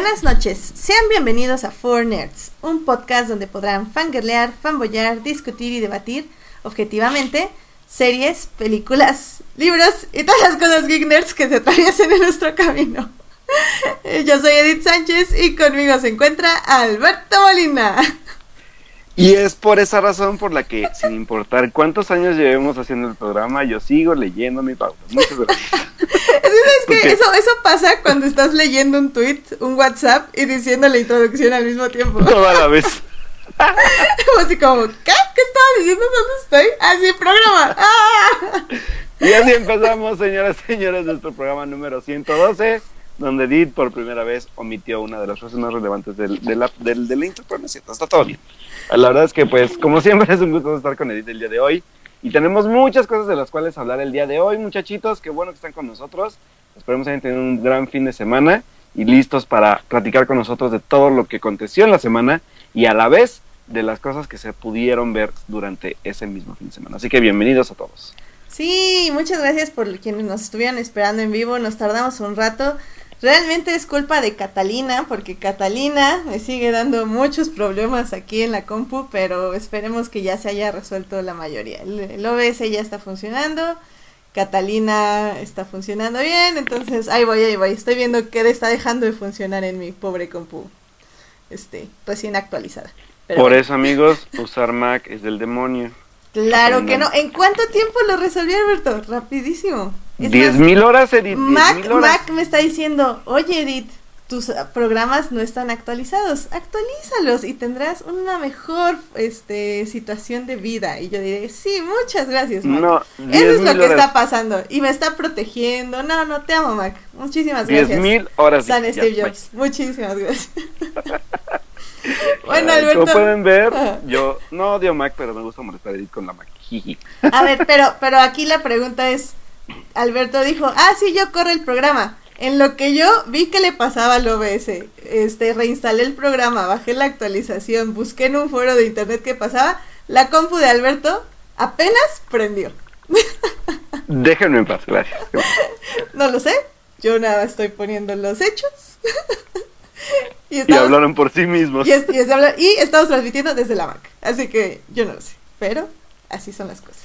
Buenas noches, sean bienvenidos a Four Nerds, un podcast donde podrán fangirlear, fanboyar, discutir y debatir objetivamente series, películas, libros y todas las cosas geek nerds que se atraviesen en nuestro camino. Yo soy Edith Sánchez y conmigo se encuentra Alberto Molina. Y es por esa razón por la que, sin importar cuántos años llevemos haciendo el programa, yo sigo leyendo mi pauta. Muchas gracias. ¿Sabes qué? Eso, eso pasa cuando estás leyendo un tweet, un WhatsApp y diciendo la introducción al mismo tiempo. Toda la vez. Así como, ¿qué? ¿Qué estaba diciendo? ¿Dónde estoy? Así, programa. ¡Ah! Y así empezamos, señoras y señores, nuestro programa número 112 donde Edith por primera vez omitió una de las frases más relevantes del, de la, del, del intro, pero no es cierto, está todo bien. La verdad es que, pues, como siempre, es un gusto estar con Edith el día de hoy. Y tenemos muchas cosas de las cuales hablar el día de hoy, muchachitos. Qué bueno que están con nosotros. Esperemos hayan tenido un gran fin de semana y listos para platicar con nosotros de todo lo que aconteció en la semana y a la vez de las cosas que se pudieron ver durante ese mismo fin de semana. Así que bienvenidos a todos. Sí, muchas gracias por quienes nos estuvieron esperando en vivo. Nos tardamos un rato. Realmente es culpa de Catalina, porque Catalina me sigue dando muchos problemas aquí en la compu, pero esperemos que ya se haya resuelto la mayoría. El, OBS ya está funcionando, Catalina está funcionando bien, entonces ahí voy, ahí voy. Estoy viendo que está dejando de funcionar en mi pobre compu, este, recién actualizada. Por eso, amigos, usar Mac es del demonio. Claro que no. ¿En cuánto tiempo lo resolvió Alberto? Rapidísimo. Diez mil horas, Edith. Mac, Mac me está diciendo, oye Edith, tus programas no están actualizados, actualízalos y tendrás una mejor este, situación de vida. Y yo diré, sí, muchas gracias, Mac. No, Eso es lo que está pasando y me está protegiendo. No, no, te amo, Mac. Muchísimas gracias. Diez mil horas. San Steve Jobs. Muchísimas gracias. bueno, Alberto. Como pueden ver, yo no odio Mac, pero me gusta molestar a Edith con la Mac. a ver, pero, pero aquí la pregunta es, Alberto dijo, ah, sí, yo corro el programa. En lo que yo vi que le pasaba al OBS, este, reinstalé el programa, bajé la actualización, busqué en un foro de internet qué pasaba, la compu de Alberto apenas prendió. Déjenme en paz, gracias. No lo sé, yo nada estoy poniendo los hechos. y, hablaron por sí mismos. Y, y, estamos transmitiendo desde la Mac, así que yo no lo sé, pero así son las cosas.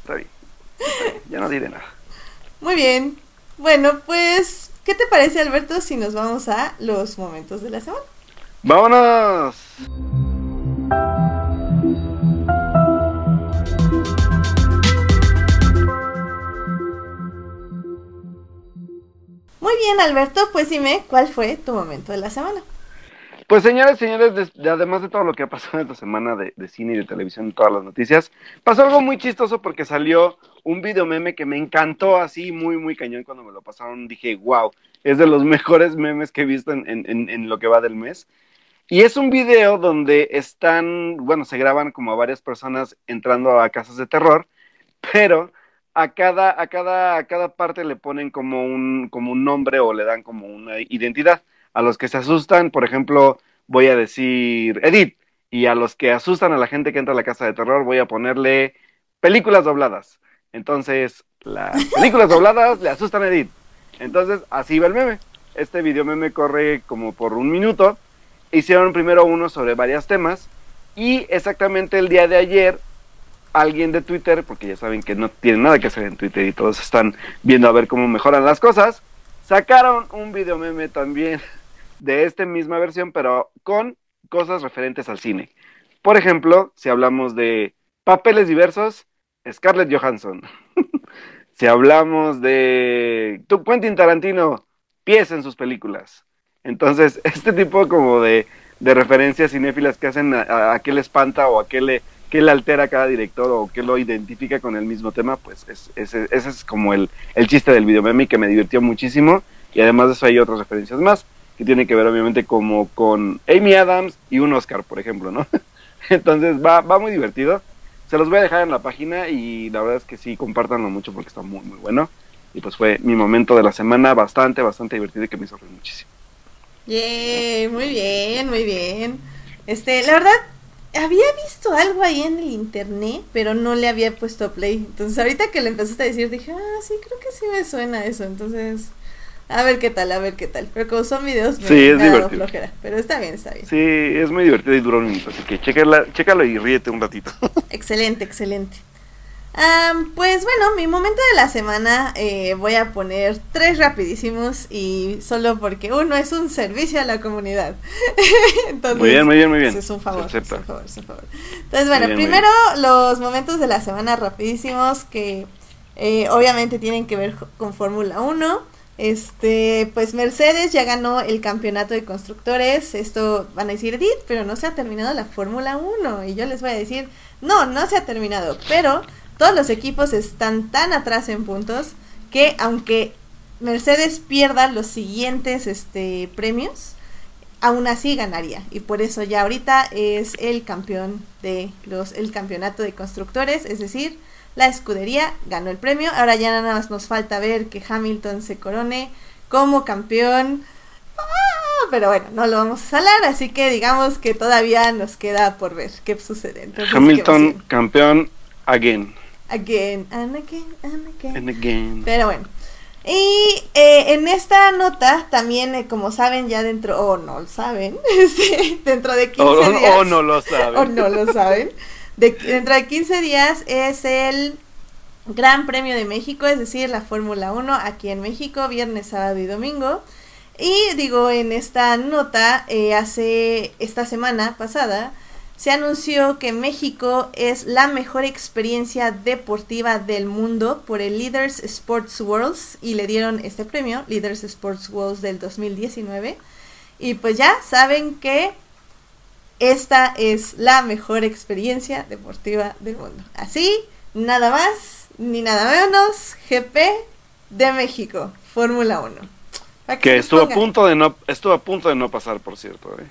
está bien. Ya no diré nada. Muy bien. Bueno, pues, ¿qué te parece, Alberto, si nos vamos a los momentos de la semana? ¡Vámonos! Muy bien, Alberto, pues dime, ¿cuál fue tu momento de la semana? Pues señores, señores, además de todo lo que ha pasado esta semana de, cine y de televisión, todas las noticias, pasó algo muy chistoso porque salió un video meme que me encantó así, muy, muy cañón cuando me lo pasaron. Dije, wow, es de los mejores memes que he visto en, lo que va del mes. Y es un video donde están, bueno, se graban como varias personas entrando a casas de terror, pero a cada, a cada, a cada parte le ponen como un, como un nombre o le dan como una identidad a los que se asustan, por ejemplo, voy a decir Edith, y a los que asustan a la gente que entra a la casa de terror, voy a ponerle películas dobladas. Entonces, las películas dobladas le asustan a Edith. Entonces, así va el meme. Este video meme corre como por un minuto. Hicieron primero uno sobre varios temas. Y exactamente el día de ayer, alguien de Twitter, porque ya saben que no tienen nada que hacer en Twitter y todos están viendo a ver cómo mejoran las cosas, sacaron un video meme también de esta misma versión, pero con cosas referentes al cine. Por ejemplo, si hablamos de papeles diversos, Scarlett Johansson. si hablamos de tu Quentin Tarantino, pies en sus películas. Entonces, este tipo como de, de referencias cinéfilas que hacen a, qué le espanta o a qué le, qué le altera a cada director o qué lo identifica con el mismo tema, pues ese es, como el, el chiste del video meme que me divirtió muchísimo y además de eso hay otras referencias más que tiene que ver obviamente como con Amy Adams y un Oscar, por ejemplo, ¿no? Entonces va, va muy divertido. Se los voy a dejar en la página y la verdad es que sí, compártanlo mucho porque está muy, muy bueno. Y pues fue mi momento de la semana bastante, bastante divertido y que me hizo muchísimo. Yeah, muy bien, muy bien. Este, la verdad, había visto algo ahí en el internet, pero no le había puesto play. Entonces ahorita que le empezaste a decir, dije, ah, sí, creo que sí me suena eso. Entonces, A ver qué tal, a ver qué tal. Pero como son videos, me, sí, es divertido. flojera. Pero está bien, está bien. Sí, es muy divertido y dura un minuto. Así que chécala, chécalo y ríete un ratito. excelente, excelente. pues bueno, mi momento de la semana eh, voy a poner tres rapidísimos y solo porque uno es un servicio a la comunidad. Entonces, muy bien, muy bien, muy bien. Es un favor, es un favor, es un favor. Entonces bueno, primero los momentos de la semana rapidísimos que eh, obviamente tienen que ver con Fórmula 1. Este, pues Mercedes ya ganó el campeonato de constructores. Esto van a decir, Edith, pero no se ha terminado la Fórmula 1. Y yo les voy a decir, no, no se ha terminado. Pero todos los equipos están tan atrás en puntos que aunque Mercedes pierda los siguientes este, premios, aún así ganaría. Y por eso ya ahorita es el campeón de los, el campeonato de constructores, es decir, la escudería ganó el premio. Ahora ya nada más nos falta ver que Hamilton se corone como campeón. Ah, pero bueno, no lo vamos a salar, así que digamos que todavía nos queda por ver qué sucede. Hamilton campeón again. Again, and again, and again. And again. Pero bueno. Y eh, en esta nota también, eh, como saben, ya dentro, o no lo saben, dentro de 15 días. O no lo saben. O no lo saben. dentro de 15 días es el Gran Premio de México, es decir, la Fórmula 1 aquí en México, viernes, sábado y domingo. Y digo, en esta nota, eh, hace esta semana pasada, se anunció que México es la mejor experiencia deportiva del mundo por el Leaders Sports Worlds y le dieron este premio, Leaders Sports Worlds del 2019. Y pues ya saben que esta es la mejor experiencia deportiva del mundo. Así, nada más ni nada menos, GP de México, Fórmula 1. Que, estuvo a punto de no estuvo a punto de no pasar, por cierto. ¿eh?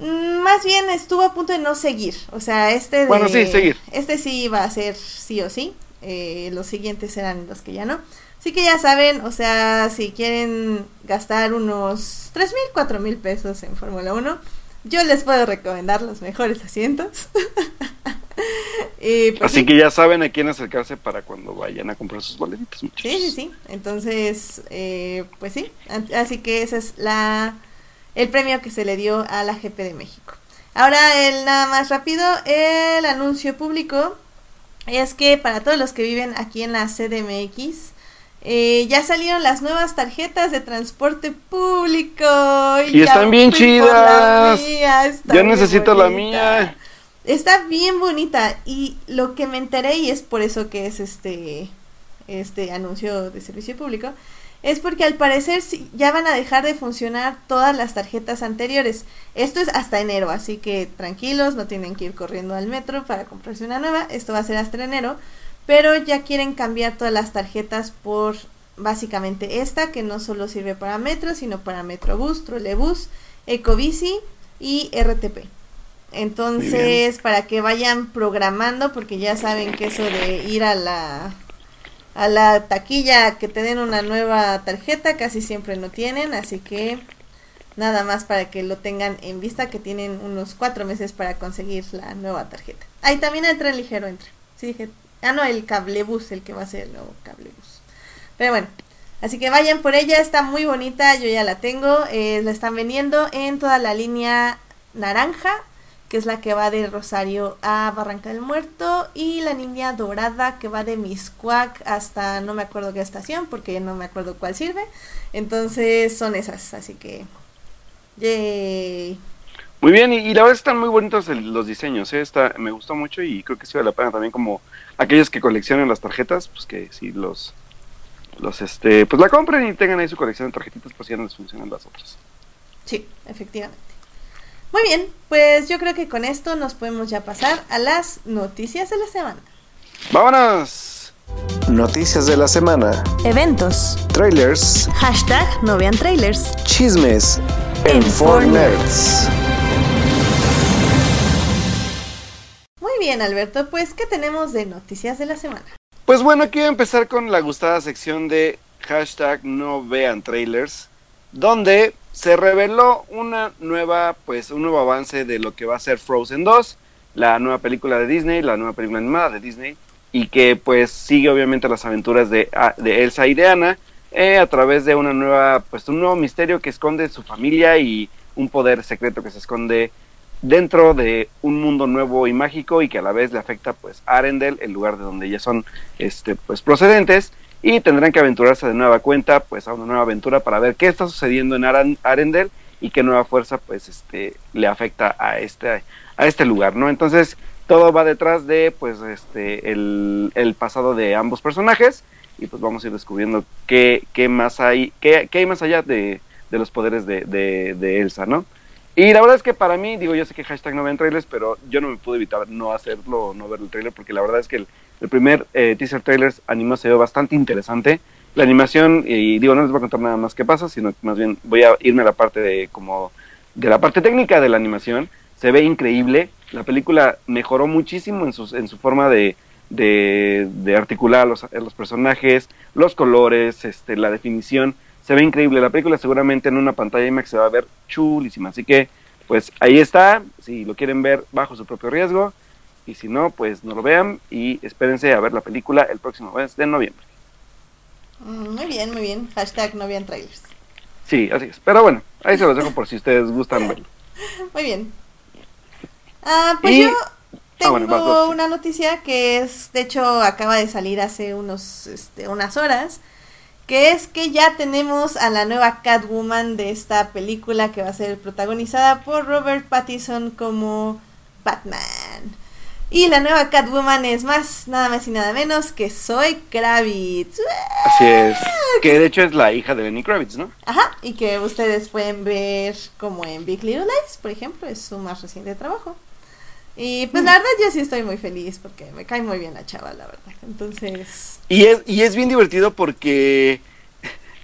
Mm, más bien estuvo a punto de no seguir. O sea, este de, Bueno, sí, seguir. Este sí iba a ser sí o sí. Eh, los siguientes eran los que ya no. Así que ya saben, o sea, si quieren gastar unos tres mil, cuatro mil pesos en Fórmula 1, yo les puedo recomendar los mejores asientos. Pues así que ya saben a quién acercarse para cuando vayan a comprar sus boletitos. Sí, sí, sí. Entonces, eh, pues sí. Así que ese es la el premio que se le dio a la GP de México. Ahora, el nada más rápido, el anuncio público es que para todos los que viven aquí en la CDMX, eh, ya salieron las nuevas tarjetas de transporte público. Y, están bien chidas. Yo necesito la mía. Está bien bonita. Y lo que me enteré, y es por eso que es este, este anuncio de servicio público, es porque al parecer ya van a dejar de funcionar todas las tarjetas anteriores. Esto es hasta enero, así que tranquilos, no tienen que ir corriendo al metro para comprarse una nueva. Esto va a ser hasta enero pero ya quieren cambiar todas las tarjetas por básicamente esta que no solo sirve para Metro, sino para Metrobús, Trolebús, Ecobici y RTP. Entonces, para que vayan programando, porque ya saben que eso de ir a la a la taquilla que te den una nueva tarjeta casi siempre no tienen, así que nada más para que lo tengan en vista que tienen unos cuatro meses para conseguir la nueva tarjeta. Ahí también el tren ligero entra. Sí, dije Ah, no, el cablebus, el que va a ser el nuevo cablebus. Pero bueno, así que vayan por ella, está muy bonita, yo ya la tengo. Eh, la están vendiendo en toda la línea naranja, que es la que va de Rosario a Barranca del Muerto, y la línea dorada que va de Miscuac hasta no me acuerdo qué estación, porque no me acuerdo cuál sirve. Entonces son esas, así que... Yay. Muy bien, y, la verdad están muy bonitos los diseños, ¿eh? me gustó mucho y creo que sí vale la pena también como aquellos que coleccionan las tarjetas, pues que sí los, los este, pues la compren y tengan ahí su colección de tarjetitas, pues ya no les funcionan las otras. Sí, efectivamente. Muy bien, pues yo creo que con esto nos podemos ya pasar a las noticias de la semana. ¡Vámonos! Noticias de la semana. Eventos. Trailers. Hashtag no vean trailers. Chismes. En, bien, Alberto, pues, ¿qué tenemos de noticias de la semana? Pues bueno, a empezar con la gustada sección de hashtag no trailers, donde se reveló una nueva, pues, un nuevo avance de lo que va a ser Frozen 2, la nueva película de Disney, la nueva película animada de Disney, y que pues sigue obviamente las aventuras de, ah, Elsa y de Anna eh, a través de una nueva, pues un nuevo misterio que esconde su familia y un poder secreto que se esconde dentro de un mundo nuevo y mágico y que a la vez le afecta pues a Arendelle, el lugar de donde ellas son este pues procedentes y tendrán que aventurarse de nueva cuenta pues a una nueva aventura para ver qué está sucediendo en Aran Arendelle y qué nueva fuerza pues este le afecta a este a este lugar, ¿no? Entonces, todo va detrás de pues este el, el pasado de ambos personajes y pues vamos a ir descubriendo qué, qué más hay, qué, qué hay más allá de, de los poderes de, de, de Elsa, ¿no? Y la verdad es que para mí, digo, yo sé que hashtag no ven trailers, pero yo no me pude evitar no hacerlo, no ver el trailer, porque la verdad es que el, primer eh, teaser trailer animado se ve bastante interesante. La animación, y digo, no les voy a contar nada más qué pasa, sino que más bien voy a irme a la parte de como de la parte técnica de la animación. Se ve increíble. La película mejoró muchísimo en su, en su forma de, de, de articular los, los personajes, los colores, este, la definición se ve increíble. La película seguramente en una pantalla IMAX se va a ver chulísima. Así que, pues ahí está. Si lo quieren ver bajo su propio riesgo. Y si no, pues no lo vean. Y espérense a ver la película el próximo mes de noviembre. Mm, Muy bien, muy bien. Hashtag no vean trailers. Sí, así es. Pero bueno, ahí se los dejo por si ustedes gustan verlo. Muy bien. Ah, pues Y- yo tengo bueno, vas, vas. una noticia que es, de hecho, acaba de salir hace unos, este, unas horas, que es que ya tenemos a la nueva Catwoman de esta película que va a ser protagonizada por Robert Pattinson como Batman. Y la nueva Catwoman es más, nada más y nada menos que Zoe Kravitz. Así es. Que de hecho es la hija de Lenny Kravitz, ¿no? Ajá, y que ustedes pueden ver como en Big Little Lies, por ejemplo, es su más reciente trabajo. Y pues la verdad yo sí estoy muy feliz porque me cae muy bien la chava, la verdad. Entonces, Y es, y es bien divertido porque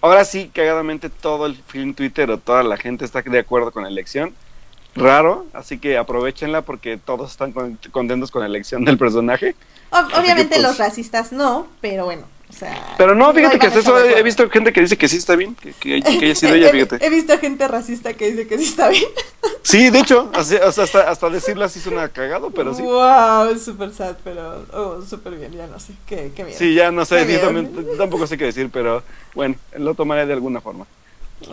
ahora sí, cagadamente, todo el film Twitter o toda la gente está de acuerdo con la elección. Raro, así que aprovechenla porque todos están con- contentos con la elección del personaje. ob- que, obviamente pues- los racistas no, pero bueno, o sea... Pero no, fíjate que hasta eso he visto gente que dice que sí está bien, que, que, que haya sido ella, He- fíjate. He, visto gente racista que dice que sí está bien. Sí, de hecho, así- hasta, hasta decirlo así suena cagado, pero sí. Wow, es súper sad, pero oh, súper bien, ya no sé, qué, qué miedo. Sí, ya no sé, yo también- tampoco sé qué decir, pero bueno, lo tomaré de alguna forma.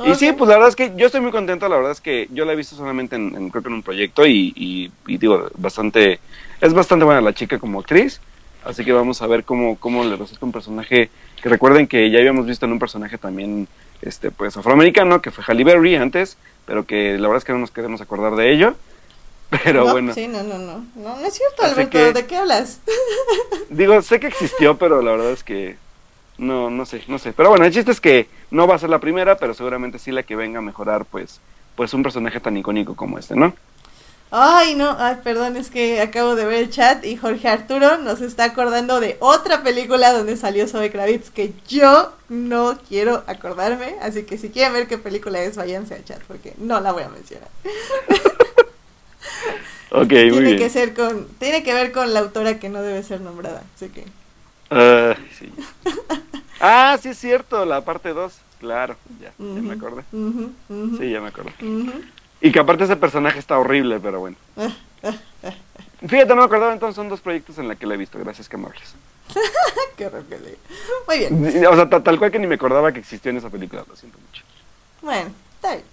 Y sí, pues la verdad es que yo estoy muy contento, la verdad es que yo la he visto solamente en, en- creo que en un proyecto y, y- y digo, bastante, es bastante buena la chica como actriz, así que vamos a ver cómo, cómo le resulta un personaje, que recuerden que ya habíamos visto en un personaje también, este, pues afroamericano, que fue Halle Berry antes, pero que la verdad es que no nos queremos acordar de ello, pero No, bueno, Sí, no, no, no, no, no es cierto, Alberto, que- ¿de qué hablas? digo, sé que existió, pero la verdad es que no, no sé, no sé, pero bueno, el chiste es que no va a ser la primera, pero seguramente sí la que venga a mejorar, pues, pues un personaje tan icónico como este, ¿no? Ay, no, ay, perdón, es que acabo de ver el chat y Jorge Arturo nos está acordando de otra película donde salió Zoe Kravitz que yo no quiero acordarme, así que si quieren ver qué película es, váyanse al chat porque no la voy a mencionar. Ok, muy tiene bien. que ser con, tiene que ver con la autora que no debe ser nombrada, así que Ah, sí. Ah, sí es cierto, la parte 2. Claro, ya, ya me acordé. Sí, ya me acordé. Y que aparte ese personaje está horrible, pero bueno. Fíjate, no me acordaba, entonces son dos proyectos en la que la he visto, gracias que me hables. Qué Muy bien. O sea, ta- tal cual que ni me acordaba que existió en esa película, lo siento mucho. Bueno, está bien.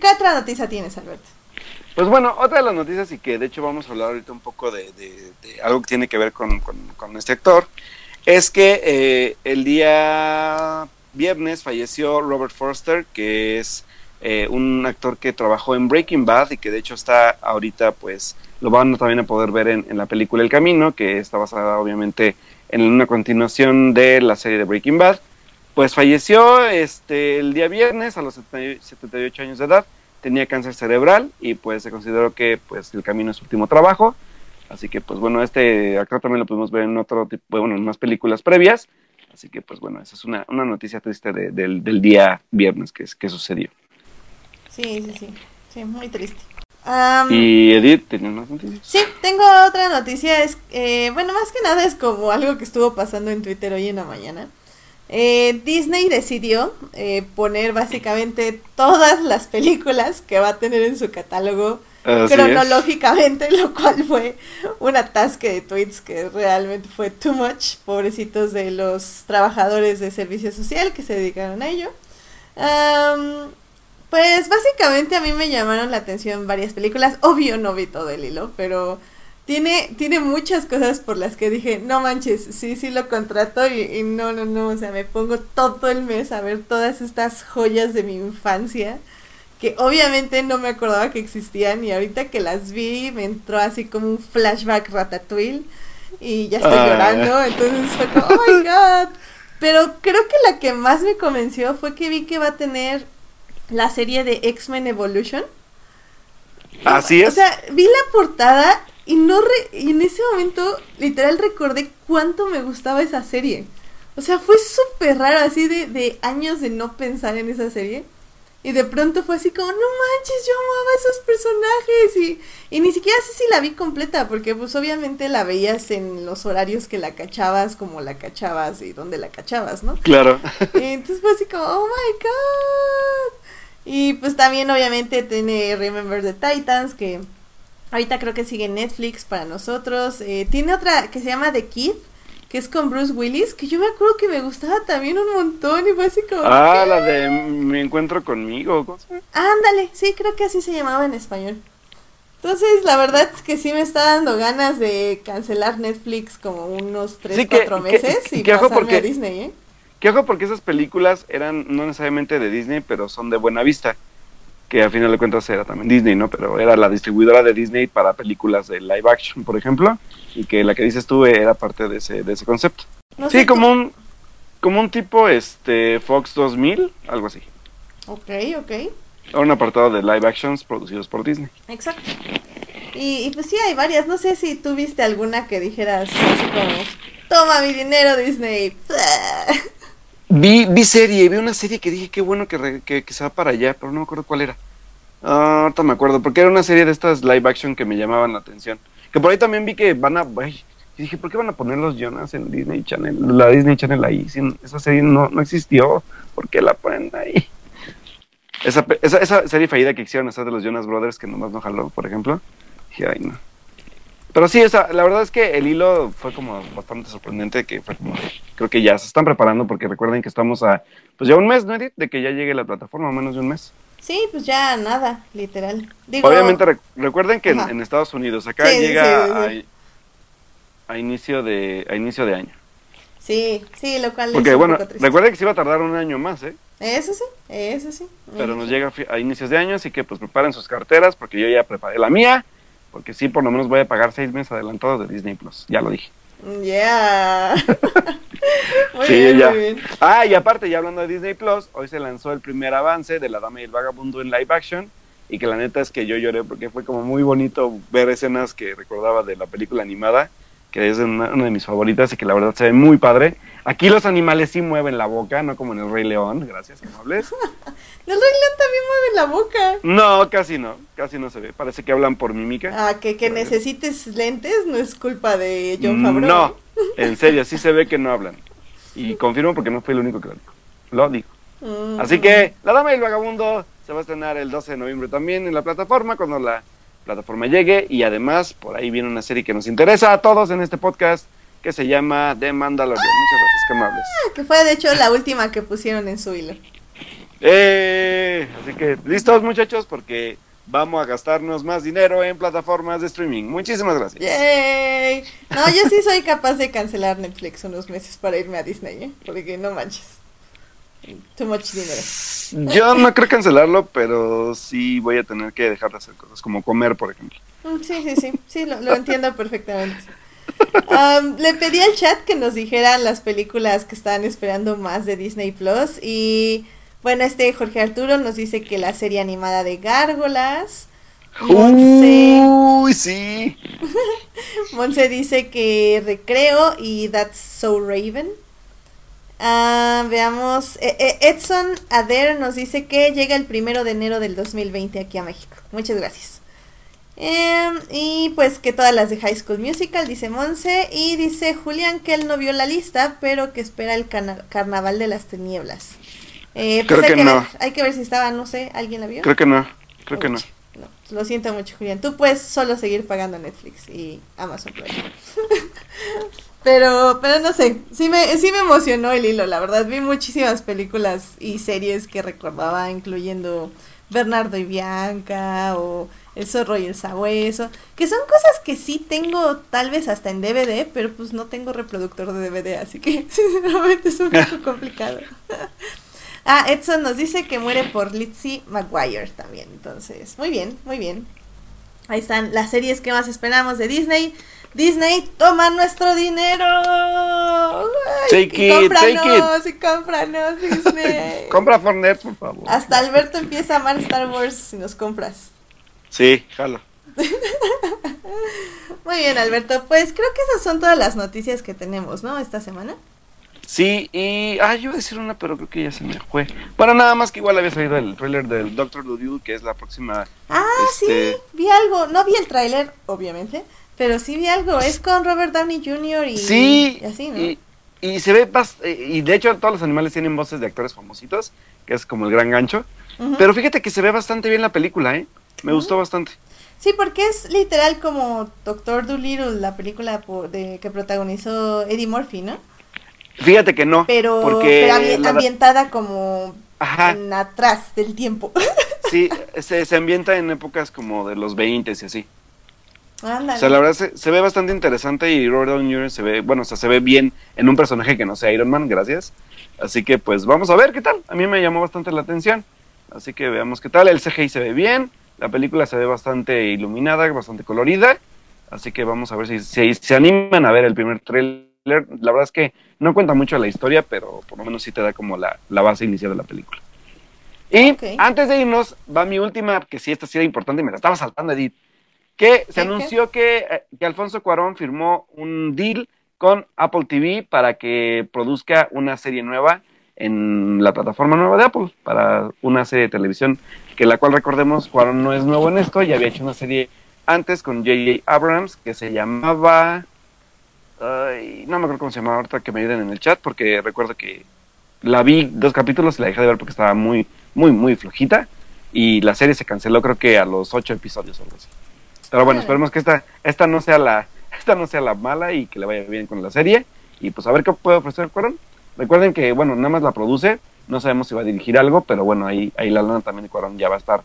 ¿Qué otra noticia tienes, Alberto? Pues bueno, otra de las noticias y que de hecho vamos a hablar ahorita un poco de, de- de algo que tiene que ver con, con- con este actor, es que eh, el día viernes falleció Robert Forster, que es eh, un actor que trabajó en Breaking Bad y que de hecho está ahorita, pues lo van también a poder ver en, la película El Camino, que está basada obviamente en una continuación de la serie de Breaking Bad. Pues falleció este, el día viernes a los 70 78 años de edad tenía cáncer cerebral y pues se consideró que pues el camino es su último trabajo. Así que pues bueno, este actor también lo pudimos ver en otro tipo, bueno, en más películas previas. Así que pues bueno, esa es una, una noticia triste de- del, del día viernes que, que sucedió. Sí, sí, sí. Sí, muy triste. Am, Y Edith, ¿tenías más noticias? Sí, tengo otra noticia. Es, eh, bueno, más que nada es como algo que estuvo pasando en Twitter hoy en la mañana. Eh, Disney decidió eh, poner básicamente todas las películas que va a tener en su catálogo Así cronológicamente, lo cual fue un atasque de tweets que realmente fue too much. Pobrecitos de los trabajadores de servicio social que se dedicaron a ello. Am, pues básicamente a mí me llamaron la atención varias películas. Obvio no vi todo el hilo, pero tiene, tiene muchas cosas por las que dije, no manches, sí, sí lo contrato y, y no, no, no, o sea, me pongo todo el mes a ver todas estas joyas de mi infancia que obviamente no me acordaba que existían y ahorita que las vi me entró así como un flashback ratatouille y ya estoy Ah. llorando, entonces fue como, oh my god. Pero creo que la que más me convenció fue que vi que va a tener la serie de X-Men Evolution. Así O es. sea, vi la portada y no re- y en ese momento literal recordé cuánto me gustaba esa serie. O sea, fue súper raro así de, de años de no pensar en esa serie. Y de pronto fue así como, no manches, yo amaba a esos personajes. Y, y ni siquiera sé si la vi completa, porque pues obviamente la veías en los horarios que la cachabas, como la cachabas y dónde la cachabas, ¿no? Claro. Y entonces fue así como, oh my god. Y pues también obviamente tiene Remember the Titans, que ahorita creo que sigue Netflix para nosotros. Eh, tiene otra que se llama The Kid, que es con Bruce Willis, que yo me acuerdo que me gustaba también un montón y fue así como... Ah, ¿qué? la de Me encuentro conmigo. Ándale, sí, creo que así se llamaba en español. Entonces, la verdad es que sí me está dando ganas de cancelar Netflix como unos 3, Sí, que- 4 que- meses que- y que pasarme porque- a Disney, ¿eh? Que ojo porque esas películas eran no necesariamente de Disney, pero son de Buena Vista. Que a final de cuentas era también Disney, ¿no? Pero era la distribuidora de Disney para películas de live action, por ejemplo. Y que la que dices tú era parte de ese, de ese concepto. No sí, como un, como un tipo este Fox 2000, algo así. Ok, ok. Era un apartado de live actions producidos por Disney. Exacto. Y, y pues sí, hay varias. No sé si tú viste alguna que dijeras así como, toma mi dinero Disney. Vi, vi serie, vi una serie que dije qué bueno que, que, que se va para allá, pero no me acuerdo cuál era. Ah, ahorita me acuerdo, porque era una serie de estas live action que me llamaban la atención. Que por ahí también vi que van a... y dije, ¿por qué van a poner los Jonas en Disney Channel? La Disney Channel ahí, esa serie no, no existió, ¿por qué la ponen ahí? Esa, esa, esa serie fallida que hicieron hacer de los Jonas Brothers, que nomás no jaló, por ejemplo. Dije, ay, no. Pero sí, esa, la verdad es que el hilo fue como bastante sorprendente, que fue como, creo que ya se están preparando porque recuerden que estamos a, pues ya un mes, ¿no, Edith? De que ya llegue la plataforma, menos de un mes. Sí, pues ya nada, literal. Digo, Obviamente re- recuerden que en, Estados Unidos acá Sí, llega sí, sí. A, a inicio de a inicio de año. Sí, sí, lo cual Porque es un bueno, poco recuerden que se iba a tardar un año más, ¿eh? Eso sí, eso sí. Pero nos llega a inicios de año, así que pues preparen sus carteras porque yo ya preparé la mía, porque sí, por lo menos voy a pagar seis meses adelantados de Disney Plus, ya lo dije. Yeah. muy Sí, bien, ya. muy bien. Ah, y aparte, ya hablando de Disney Plus, hoy se lanzó el primer avance de La Dama y el Vagabundo en live action. Y que la neta es que yo lloré porque fue como muy bonito ver escenas que recordaba de la película animada, que es una, una de mis favoritas y que la verdad se ve muy padre. Aquí los animales sí mueven la boca, no como en el Rey León, gracias, amables. Los Rey León también mueven la boca. No, casi no, casi no se ve. Parece que hablan por mímica. Ah, que, que necesites lentes no es culpa de John Favreau. No, en serio, sí se ve que no hablan. Y confirmo porque no fui el único que lo dijo. Lo dijo. Mm. Así que La Dama y el Vagabundo se va a estrenar el 12 de noviembre también en la plataforma cuando la plataforma llegue y además por ahí viene una serie que nos interesa a todos en este podcast que se llama The Mandalorian. Muchas gracias, qué amables. Que fue de hecho la última que pusieron en su hilo. Eh, así que listos muchachos porque vamos a gastarnos más dinero en plataformas de streaming. Muchísimas gracias. ¡Yay! No, yo sí soy capaz de cancelar Netflix unos meses para irme a Disney, ¿eh? Porque no manches. Too much dinero. Yo no creo cancelarlo, pero sí voy a tener que dejar de hacer cosas como comer, por ejemplo. Mm, Sí, sí, sí, sí, lo, lo entiendo perfectamente. Am, le pedí al chat que nos dijeran las películas que estaban esperando más de Disney Plus y bueno, este Jorge Arturo nos dice que la serie animada de Gárgolas. Monse, Uy, sí. Monse dice que Recreo y That's So Raven. Ah, veamos, eh, eh, Edson Ader nos dice que llega el primero de enero del 2020 aquí a México. Muchas gracias. Em, y pues que todas las de High School Musical, dice Monse. Y dice Julián que él no vio la lista, pero que espera el Carnaval de las Tinieblas. Eh, pues Creo hay que no. ver, hay que ver si estaba, no sé, ¿alguien la vio? Creo que no, creo que no. no, lo siento mucho, Julián. Tú puedes solo seguir pagando Netflix y Amazon Prime. pero, pero no sé, sí me, sí me emocionó el hilo, la verdad. Vi muchísimas películas y series que recordaba, incluyendo Bernardo y Bianca o El zorro y el sabueso, que son cosas que sí tengo tal vez hasta en DVD, pero pues no tengo reproductor de DVD, así que sinceramente es un poco complicado. ah, Edson nos dice que muere por Lizzie McGuire también, entonces, muy bien, muy bien. Ahí están las series que más esperamos de Disney. Disney, toma nuestro dinero. Ay, Take y it, cómpranos, y cómpranos, Disney. Compra Fortnite, por favor. Hasta Alberto empieza a amar Star Wars si nos compras. Sí, jalo. Muy bien, Alberto. Pues creo que esas son todas las noticias que tenemos, ¿no? Esta semana. Sí, y. Ah, yo iba a decir una, pero creo que ya se me fue. Bueno, nada más que igual había salido el trailer del Doctor Doodle, que es la próxima. Ah, Este- sí, vi algo. No vi el tráiler, obviamente, pero sí vi algo. Es con Robert Downey Jr. y, Sí, y así, ¿no? y, y se ve. eh, Y de hecho, todos los animales tienen voces de actores famositos, que es como el gran gancho. Pero fíjate que se ve bastante bien la película, ¿eh? Me gustó bastante. Sí, porque es literal como Doctor Dolittle, la película de, que protagonizó Eddie Murphy, ¿no? Fíjate que no. Pero, porque pero ambi- la- ambientada como Ajá, en atrás del tiempo. sí, se, se ambienta en épocas como de los 20 y así. Ándale. O sea, la verdad se, se ve bastante interesante y Robert Downey Jr. se ve, bueno, o sea, se ve bien en un personaje que no sea Iron Man, gracias. Así que pues vamos a ver qué tal. A mí me llamó bastante la atención. Así que veamos qué tal. El CGI se ve bien, la película se ve bastante iluminada, bastante colorida. Así que vamos a ver si, si se animan a ver el primer tráiler. La verdad es que no cuenta mucho la historia, pero por lo menos sí te da como la, la base inicial de la película. Y antes de irnos, va mi última, que sí, esta sí era importante y me la estaba saltando, Edith que se ¿Qué, anunció que, eh, que Alfonso Cuarón firmó un deal con Apple TV para que produzca una serie nueva en la plataforma nueva de Apple, para una serie de televisión, que la cual recordemos, Cuarón no es nuevo en esto, ya había hecho una serie antes con J.J. Abrams que se llamaba... ay, no me acuerdo cómo se llamaba ahorita, que me ayuden en el chat, porque recuerdo que la vi dos capítulos y la dejé de ver porque estaba muy, muy, muy flojita. Y la serie se canceló creo que a los ocho episodios o algo así. Pero bueno, esperemos que esta, esta no sea la, esta no sea la mala y que le vaya bien con la serie. Y pues a ver qué puede ofrecer Cuarón. Recuerden que, bueno, nada más la produce, no sabemos si va a dirigir algo, pero bueno, ahí, ahí la lana también de Cuarón ya va a estar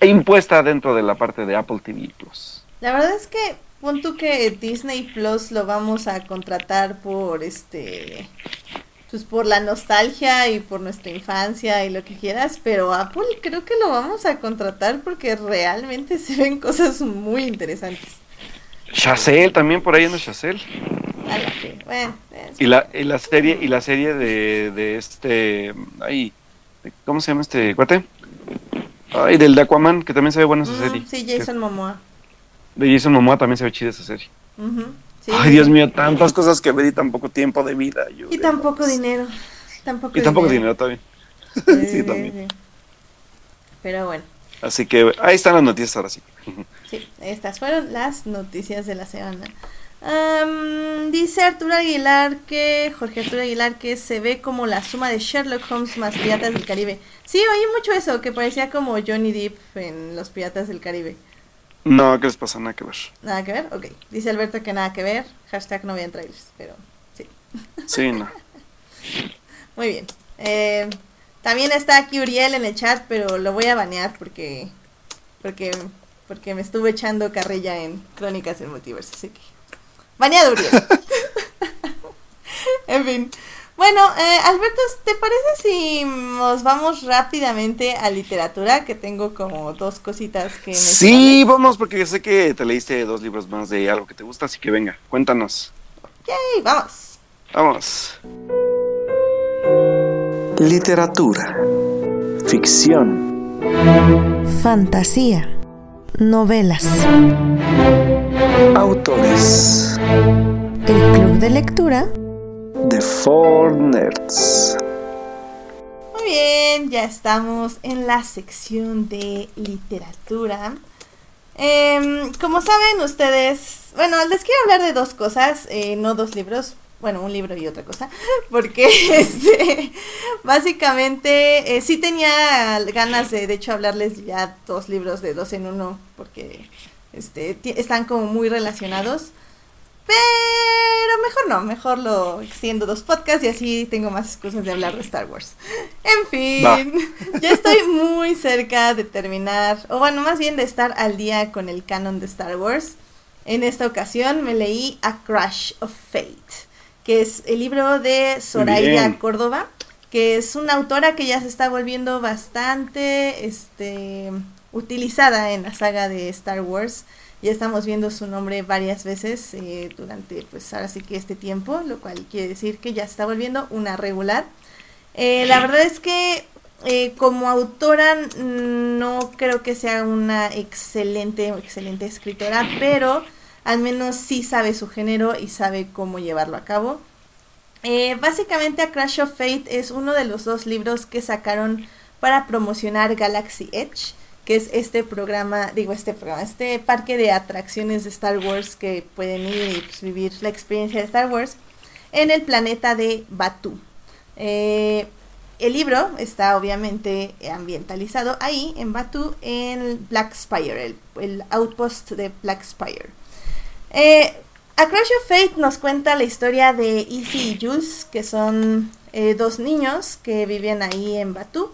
impuesta dentro de la parte de Apple TV Plus. La verdad es que pon que Disney Plus lo vamos a contratar por este pues por la nostalgia y por nuestra infancia y lo que quieras, pero Apple creo que lo vamos a contratar porque realmente se ven cosas muy interesantes. Chazelle también por ahí anda Chazelle. Bueno, es- Y la, y la serie, y la serie de, de este ay, ¿cómo se llama este cuate? Ay, del de Aquaman, que también se ve buena esa Mm, serie. sí, Jason Momoa. De Jason Momoa también se ve chida esa serie. Ujú, sí, Ay, Dios mío, tantas cosas que ver y tan poco tiempo de vida. Y ayúdenos. tampoco dinero. Tampoco Y tampoco dinero también. Sí, Sí, también. Pero bueno. Así que ahí están las noticias ahora sí. Sí, estas fueron las noticias de la semana. Am, dice Arturo Aguilar que, Jorge Arturo Aguilar, que se ve como la suma de Sherlock Holmes más Piratas del Caribe. Sí, oí mucho eso, que parecía como Johnny Depp en Los Piratas del Caribe. No, ¿qué les pasa? Nada que ver. ¿Nada que ver? Ok. Dice Alberto que nada que ver. Hashtag no vean trailers, pero sí. Sí, no. Muy bien. Eh, también está aquí Uriel en el chat, pero lo voy a banear porque porque porque me estuve echando carrilla en Crónicas del Multiverso, así que baneado Uriel. en fin. Bueno, eh, Alberto, ¿te parece si nos vamos rápidamente a literatura? Que tengo como dos cositas que Sí, mencionarles. vamos, porque yo sé que te leíste dos libros más de algo que te gusta, así que venga, cuéntanos. Yay, vamos. Vamos. Literatura. Ficción. Fantasía. Novelas. Autores. El club de lectura. The Four Nerds. Muy bien, ya estamos en la sección de literatura. Em, como saben ustedes, bueno, les quiero hablar de dos cosas, eh, no dos libros, bueno, un libro y otra cosa, porque este, básicamente eh, sí tenía ganas de, de hecho, hablarles ya dos libros de dos en uno, porque este, están como muy relacionados. Pero mejor no, mejor lo extiendo dos podcasts y así tengo más excusas de hablar de Star Wars. En fin, ya estoy muy cerca de terminar, o bueno, más bien de estar al día con el canon de Star Wars. En esta ocasión me leí A Crash of Fate, que es el libro de Zoraida Córdoba, que es una autora que ya se está volviendo bastante este, utilizada en la saga de Star Wars. Ya estamos viendo su nombre varias veces eh, durante, pues ahora sí que este tiempo, lo cual quiere decir que ya se está volviendo una regular. Eh, la verdad es que eh, como autora no creo que sea una excelente, excelente escritora, pero al menos sí sabe su género y sabe cómo llevarlo a cabo. básicamente A Crash of Fate es uno de los dos libros que sacaron para promocionar Galaxy Edge que es este programa, digo este programa, este parque de atracciones de Star Wars que pueden ir y pues, vivir la experiencia de Star Wars en el planeta de Batu. Eh, el libro está obviamente ambientalizado ahí en Batu, en Black Spire, el, outpost de Black Spire. Eh, A Crash of Fate nos cuenta la historia de Easy y Jules, que son eh, dos niños que viven ahí en Batu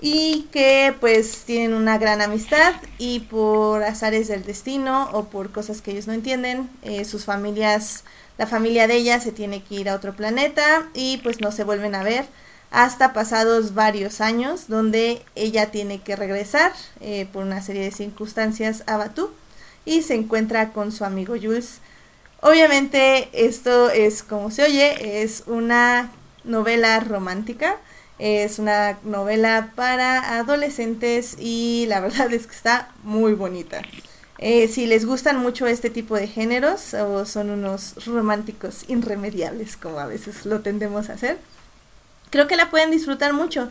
y que pues tienen una gran amistad y por azares del destino o por cosas que ellos no entienden, eh, sus familias, la familia de ella se tiene que ir a otro planeta y pues no se vuelven a ver hasta pasados varios años donde ella tiene que regresar eh, por una serie de circunstancias a Batu y se encuentra con su amigo Jules. Obviamente esto es como se oye, es una novela romántica es una novela para adolescentes y la verdad es que está muy bonita. Eh, si les gustan mucho este tipo de géneros o son unos románticos irremediables como a veces lo tendemos a hacer, creo que la pueden disfrutar mucho.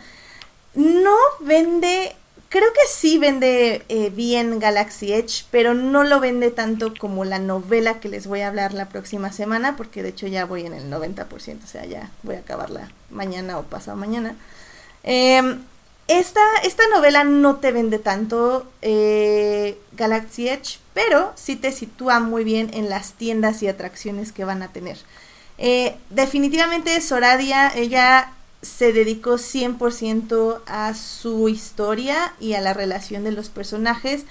No vende creo que sí vende eh, bien Galaxy Edge, pero no lo vende tanto como la novela que les voy a hablar la próxima semana, porque de hecho ya voy en el 90%, o sea, ya voy a acabarla mañana o pasado mañana. Em, esta, esta, novela no te vende tanto eh, Galaxy Edge, pero sí te sitúa muy bien en las tiendas y atracciones que van a tener. Eh, definitivamente Soradia, ella se dedicó 100% a su historia y a la relación de los personajes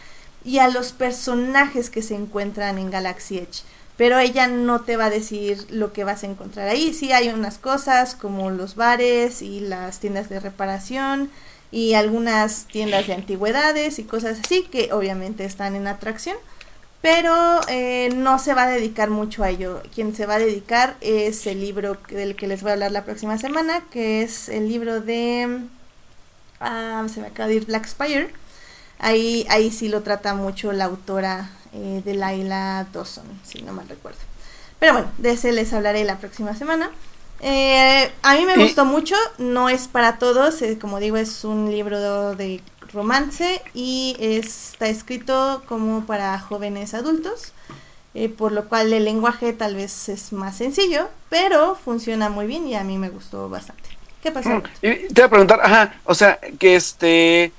y a los personajes que se encuentran en Galaxy Edge. Pero ella no te va a decir lo que vas a encontrar ahí. Sí hay unas cosas como los bares y las tiendas de reparación y algunas tiendas de antigüedades y cosas así que obviamente están en atracción pero eh, no se va a dedicar mucho a ello. Quien se va a dedicar es el libro del que les voy a hablar la próxima semana, que es el libro de... Ah, se me acaba de ir Black Spire. Ahí, ahí sí lo trata mucho la autora eh, de Laila Dawson, si no mal recuerdo. Pero bueno, de ese les hablaré la próxima semana. Eh, a mí me gustó mucho, no es para todos, como digo, es un libro de romance y está escrito como para jóvenes adultos, eh, por lo cual el lenguaje tal vez es más sencillo, pero funciona muy bien y a mí me gustó bastante. ¿Qué pasó? Mm, te voy a preguntar, ajá, o sea, que este...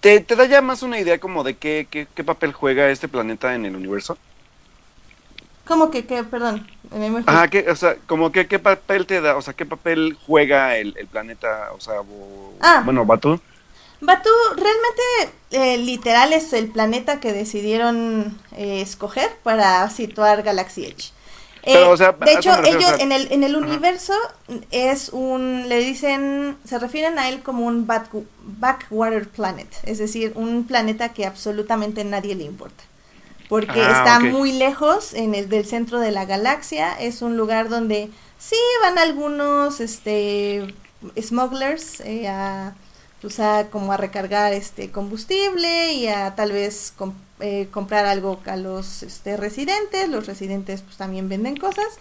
¿Te, te da ya más una idea como de qué, qué, qué papel juega este planeta en el universo? ¿Cómo que qué? Perdón. Ajá, que, o sea, como que qué papel te da, o sea, qué papel juega el, el planeta, o sea, ah. bueno, Batu. Batu realmente eh, literal es el planeta que decidieron eh, escoger para situar Galaxy Edge. Eh, de hecho, ellos en el, en el universo es un, le dicen, se refieren a él como un backwater planet, es decir, un planeta que absolutamente nadie le importa. Porque ah, está muy lejos en el del centro de la galaxia, es un lugar donde sí van algunos este smugglers a pues a como a recargar este combustible y a tal vez eh, comprar algo a los este, residentes. Los residentes pues también venden cosas,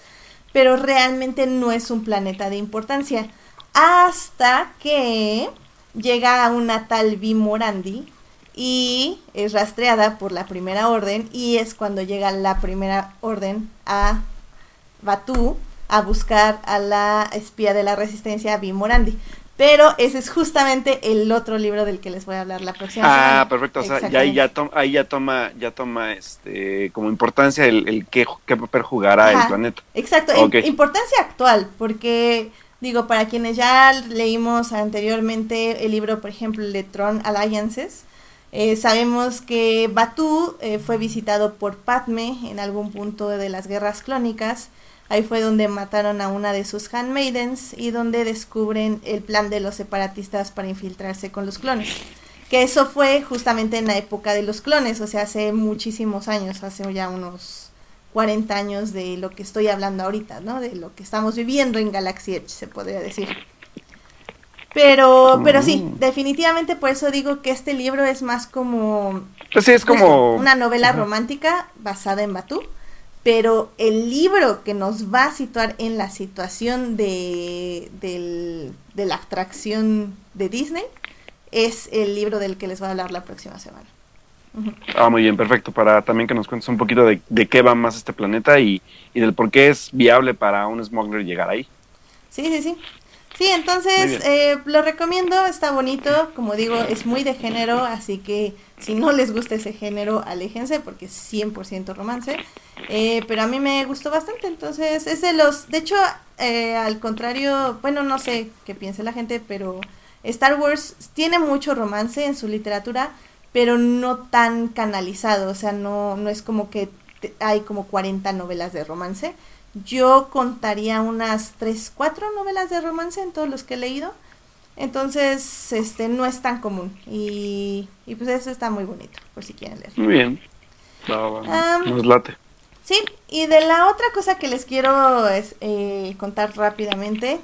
pero realmente no es un planeta de importancia. Hasta que llega una tal Bimorandi y es rastreada por la primera orden y es cuando llega la primera orden a Batú a buscar a la espía de la resistencia, Bimorandi. Pero ese es justamente el otro libro del que les voy a hablar la próxima Ah, semana. perfecto. O sea, ya ahí ya, toma, ahí ya toma, ya toma este, como importancia el, el qué, qué papel jugará Ajá. el planeta. Exacto, importancia actual, porque digo, para quienes ya leímos anteriormente el libro, por ejemplo, de Tron Alliances, eh, sabemos que Batu eh, fue visitado por Padme en algún punto de las guerras clónicas. Ahí fue donde mataron a una de sus handmaidens y donde descubren el plan de los separatistas para infiltrarse con los clones. Que eso fue justamente en la época de los clones, o sea, hace muchísimos años, hace ya unos 40 años de lo que estoy hablando ahorita, ¿no? De lo que estamos viviendo en Galaxy Edge, se podría decir. Pero, pero sí, Mm. definitivamente por eso digo que este libro es más como Pues sí, es como... una novela romántica basada en Batú, pero el libro que nos va a situar en la situación de, del- de la atracción de Disney es el libro del que les voy a hablar la próxima semana. Ah, muy bien, perfecto. Para también que nos cuentes un poquito de, de qué va más este planeta y, y del por qué es viable para un smuggler llegar ahí. Sí, sí, sí. Sí, entonces eh, lo recomiendo, está bonito, como digo, es muy de género, así que si no les gusta ese género, aléjense porque es 100% romance. Eh, pero a mí me gustó bastante, entonces es de los, de hecho, eh, al contrario, bueno, no sé qué piense la gente, pero Star Wars tiene mucho romance en su literatura, pero no tan canalizado, o sea, no, no es como que te- hay como 40 novelas de romance. Yo contaría unas 3, 4 novelas de romance en todos los que he leído. Entonces, este no es tan común. Y, y pues eso está muy bonito, por si quieren leer. Muy bien. Va. Am, Nos late. Sí, y de la otra cosa que les quiero es, eh, contar rápidamente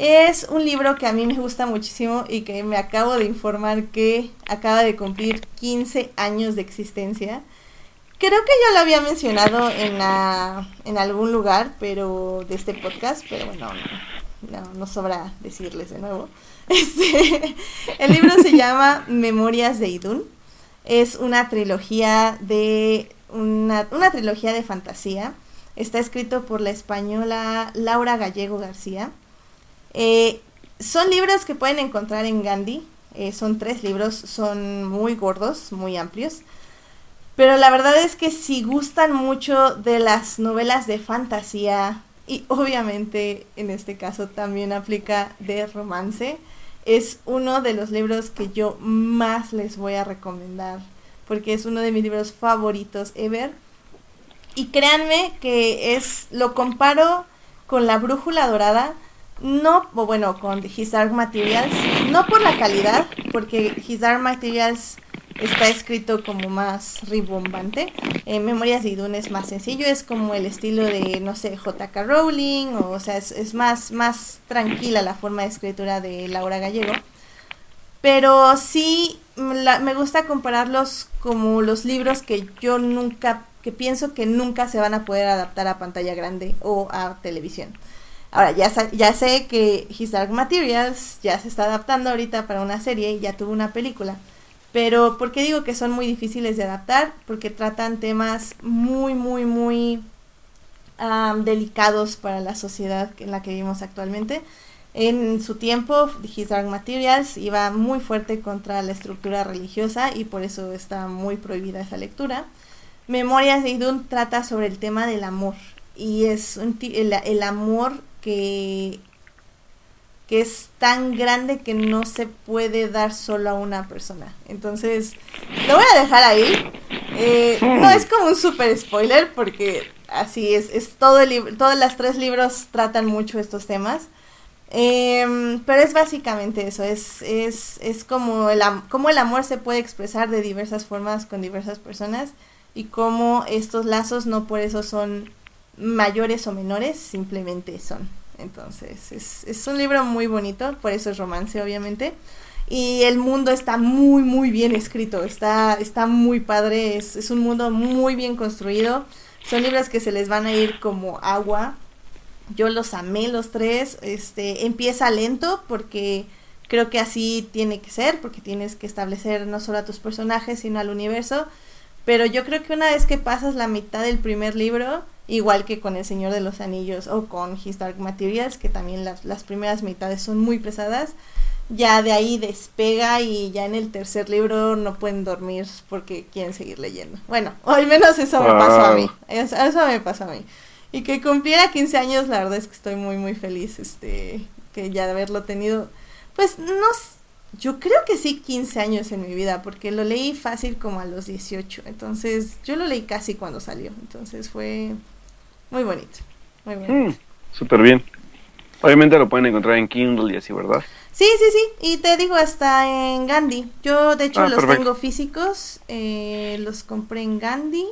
es un libro que a mí me gusta muchísimo y que me acabo de informar que acaba de cumplir 15 años de existencia. Creo que ya lo había mencionado en, en algún lugar pero de este podcast, pero bueno, no, no, sobra decirles de nuevo. Este, el libro se llama Memorias de Idún. Es una trilogía de una, una trilogía de fantasía. Está escrito por la española Laura Gallego García. Eh, son libros que pueden encontrar en Gandhi. Eh, son tres libros, son muy gordos, muy amplios. Pero la verdad es que si gustan mucho de las novelas de fantasía, y obviamente en este caso también aplica de romance, es uno de los libros que yo más les voy a recomendar, porque es uno de mis libros favoritos ever. Y créanme que es, lo comparo con La Brújula Dorada, no, bueno, con His Dark Materials, no por la calidad, porque His Dark Materials está escrito como más ribombante. En Memorias de Idun es más sencillo, es como el estilo de, no sé, J.K. Rowling, o, sea, es, más, más tranquila la forma de escritura de Laura Gallego. Pero sí me gusta compararlos como los libros que yo nunca, que pienso que nunca se van a poder adaptar a pantalla grande o a televisión. Ahora, ya, ya sé que His Dark Materials ya se está adaptando ahorita para una serie y ya tuvo una película. Pero, ¿por qué digo que son muy difíciles de adaptar? Porque tratan temas muy, muy, muy am, delicados para la sociedad en la que vivimos actualmente. En su tiempo, His Dark Materials iba muy fuerte contra la estructura religiosa y por eso está muy prohibida esa lectura. Memorias de Idun trata sobre el tema del amor y es un el, el amor que, que es tan grande que no se puede dar solo a una persona. Entonces, lo voy a dejar ahí. Eh, no es como un super spoiler porque así es, es todo el libro, todas las tres libros tratan mucho estos temas. Em, pero es básicamente eso, es, es, es como, el, cómo el amor se puede expresar de diversas formas con diversas personas y cómo estos lazos no por eso son mayores o menores, simplemente son. Entonces, es, es un libro muy bonito, por eso es romance, obviamente. Y el mundo está muy, muy bien escrito, está, está muy padre, es, es un mundo muy bien construido. Son libros que se les van a ir como agua. Yo los amé los tres. Este empieza lento porque creo que así tiene que ser, porque tienes que establecer no solo a tus personajes, sino al universo. Pero yo creo que una vez que pasas la mitad del primer libro, igual que con El Señor de los Anillos o con His Dark Materials, que también las, las primeras mitades son muy pesadas, ya de ahí despega y ya en el tercer libro no pueden dormir porque quieren seguir leyendo. Bueno, o al menos eso me pasó a mí. Eso, eso me pasó a mí. Y que cumpliera 15 años, la verdad es que estoy muy, muy feliz, este, que ya de haberlo tenido, pues no, yo creo que sí 15 años en mi vida, porque lo leí fácil como a los 18, entonces yo lo leí casi cuando salió, entonces fue muy bonito, muy bonito. Mm, Súper bien. Obviamente lo pueden encontrar en Kindle y así, ¿verdad? Sí, sí, sí, y te digo hasta en Gandhi, yo de hecho Ah, los perfecto. tengo físicos, eh, los compré en Gandhi.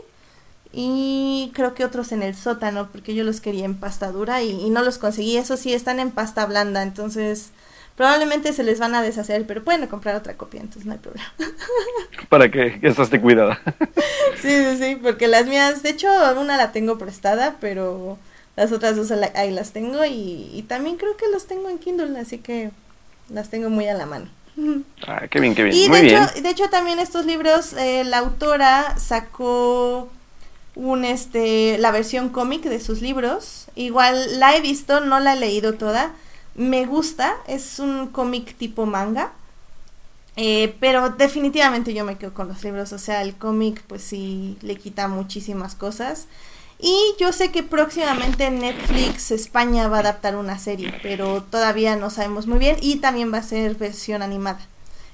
Y creo que otros en el sótano, porque yo los quería en pasta dura y, y no los conseguí. Eso sí, están en pasta blanda, entonces probablemente se les van a deshacer, pero pueden comprar otra copia, entonces no hay problema. Para que, esta esté cuidada. sí, sí, sí, porque las mías, de hecho, una la tengo prestada, pero las otras dos ahí las tengo y, y también creo que las tengo en Kindle, así que las tengo muy a la mano. Ah, qué bien, qué bien. Y Muy de bien. hecho, de hecho también estos libros, eh, la autora sacó un este la versión cómic de sus libros. Igual la he visto, no la he leído toda. Me gusta, es un cómic tipo manga. Eh, pero definitivamente yo me quedo con los libros, o sea, el cómic pues sí le quita muchísimas cosas. Y yo sé que próximamente Netflix España va a adaptar una serie, pero todavía no sabemos muy bien y también va a ser versión animada.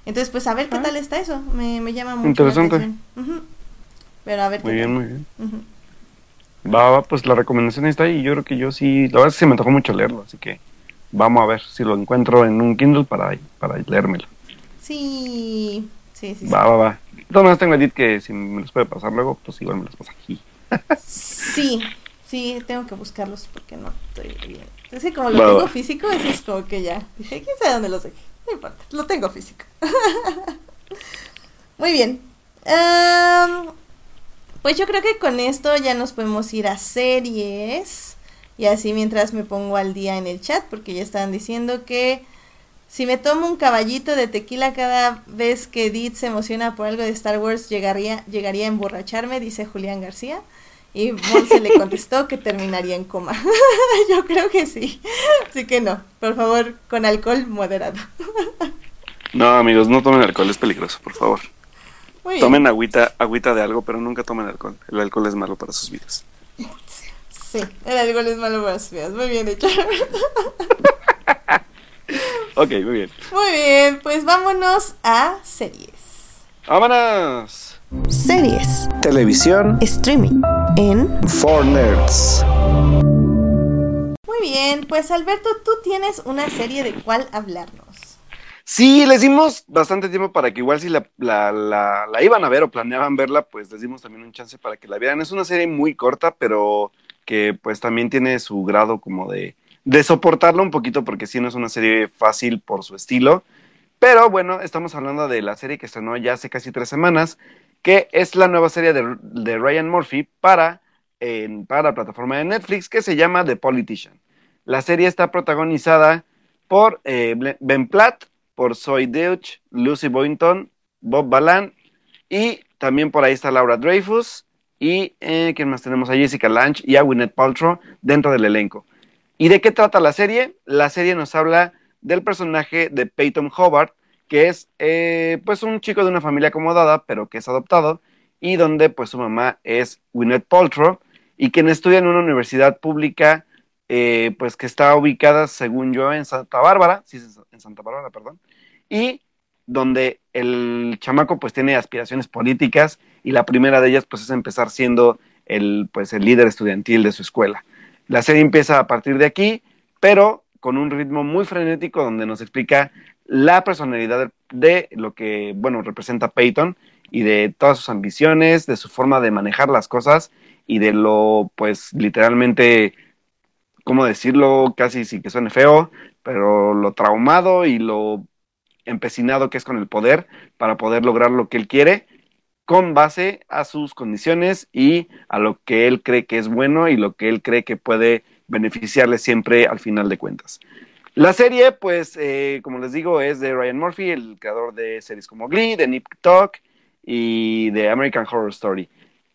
Entonces, pues a ver qué Ah. tal está eso, me, me llama mucho Interesante. la atención. Ujú. Pero a ver Muy qué bien, tal. muy bien. Ujú. Va, va, pues la recomendación está ahí. Yo creo que yo sí, la verdad es que se me antojó mucho leerlo, así que vamos a ver si lo encuentro en un Kindle para, para leérmelo. Sí, sí, sí. sí. Va, va, va. Todas maneras tengo Edith que si me los puede pasar luego, pues igual me los pasa aquí. Sí, sí, tengo que buscarlos porque no estoy bien. Es que como lo Va, tengo va. físico, eso es como que ya. Dije, quién sabe dónde los dejé. No importa, lo tengo físico. Muy bien. Am, pues yo creo que con esto ya nos podemos ir a series. Y así mientras me pongo al día en el chat, porque ya estaban diciendo que si me tomo un caballito de tequila cada vez que Edith se emociona por algo de Star Wars, llegaría, llegaría a emborracharme, dice Julián García. Y Monse le contestó que terminaría en coma. Yo creo que sí. Así que no, por favor, con alcohol moderado. No, amigos, no tomen alcohol, es peligroso, por favor. Tomen agüita, agüita de algo, pero nunca tomen alcohol. El alcohol es malo para sus vidas. Sí, el alcohol es malo para sus vidas. Muy bien hecho. Ok, muy bien. Muy bien, pues vámonos a series. ¡Vámonos! Series. Televisión Streaming. En. for Nerds. Muy bien, pues Alberto, tú tienes una serie de cuál hablarnos. Sí, les dimos bastante tiempo para que igual si la, la, la, la iban a ver o planeaban verla, pues les dimos también un chance para que la vieran. Es una serie muy corta, pero que pues también tiene su grado como de, soportarla un poquito, porque sí no es una serie fácil por su estilo. Pero bueno, estamos hablando de la serie que estrenó ya hace casi tres semanas, que es la nueva serie de, Ryan Murphy para, para la plataforma de Netflix, que se llama The Politician. La serie está protagonizada por eh, Ben Platt, por Zoe Deutsch, Lucy Boynton, Bob Balan y también por ahí está Laura Dreyfus y eh, ¿quién más tenemos? A Jessica Lange y a Gwyneth Paltrow dentro del elenco. ¿Y de qué trata la serie? La serie nos habla del personaje de Peyton Hobart, que es eh, pues un chico de una familia acomodada, pero que es adoptado, y donde pues su mamá es Gwyneth Paltrow, y quien estudia en una universidad pública, eh, pues que está ubicada, según yo, en Santa Bárbara, sí, en Santa Bárbara, perdón, y donde el chamaco pues tiene aspiraciones políticas, y la primera de ellas pues es empezar siendo el, pues, el líder estudiantil de su escuela. La serie empieza a partir de aquí, pero con un ritmo muy frenético donde nos explica la personalidad de lo que, bueno, representa Peyton y de todas sus ambiciones, de su forma de manejar las cosas y de lo, pues, literalmente, ¿cómo decirlo? Casi sin que suene feo, pero lo traumado y lo empecinado que es con el poder para poder lograr lo que él quiere con base a sus condiciones y a lo que él cree que es bueno y lo que él cree que puede beneficiarle siempre al final de cuentas. La serie, pues, eh, como les digo, es de Ryan Murphy, el creador de series como Glee, de Nip Tuck y de American Horror Story.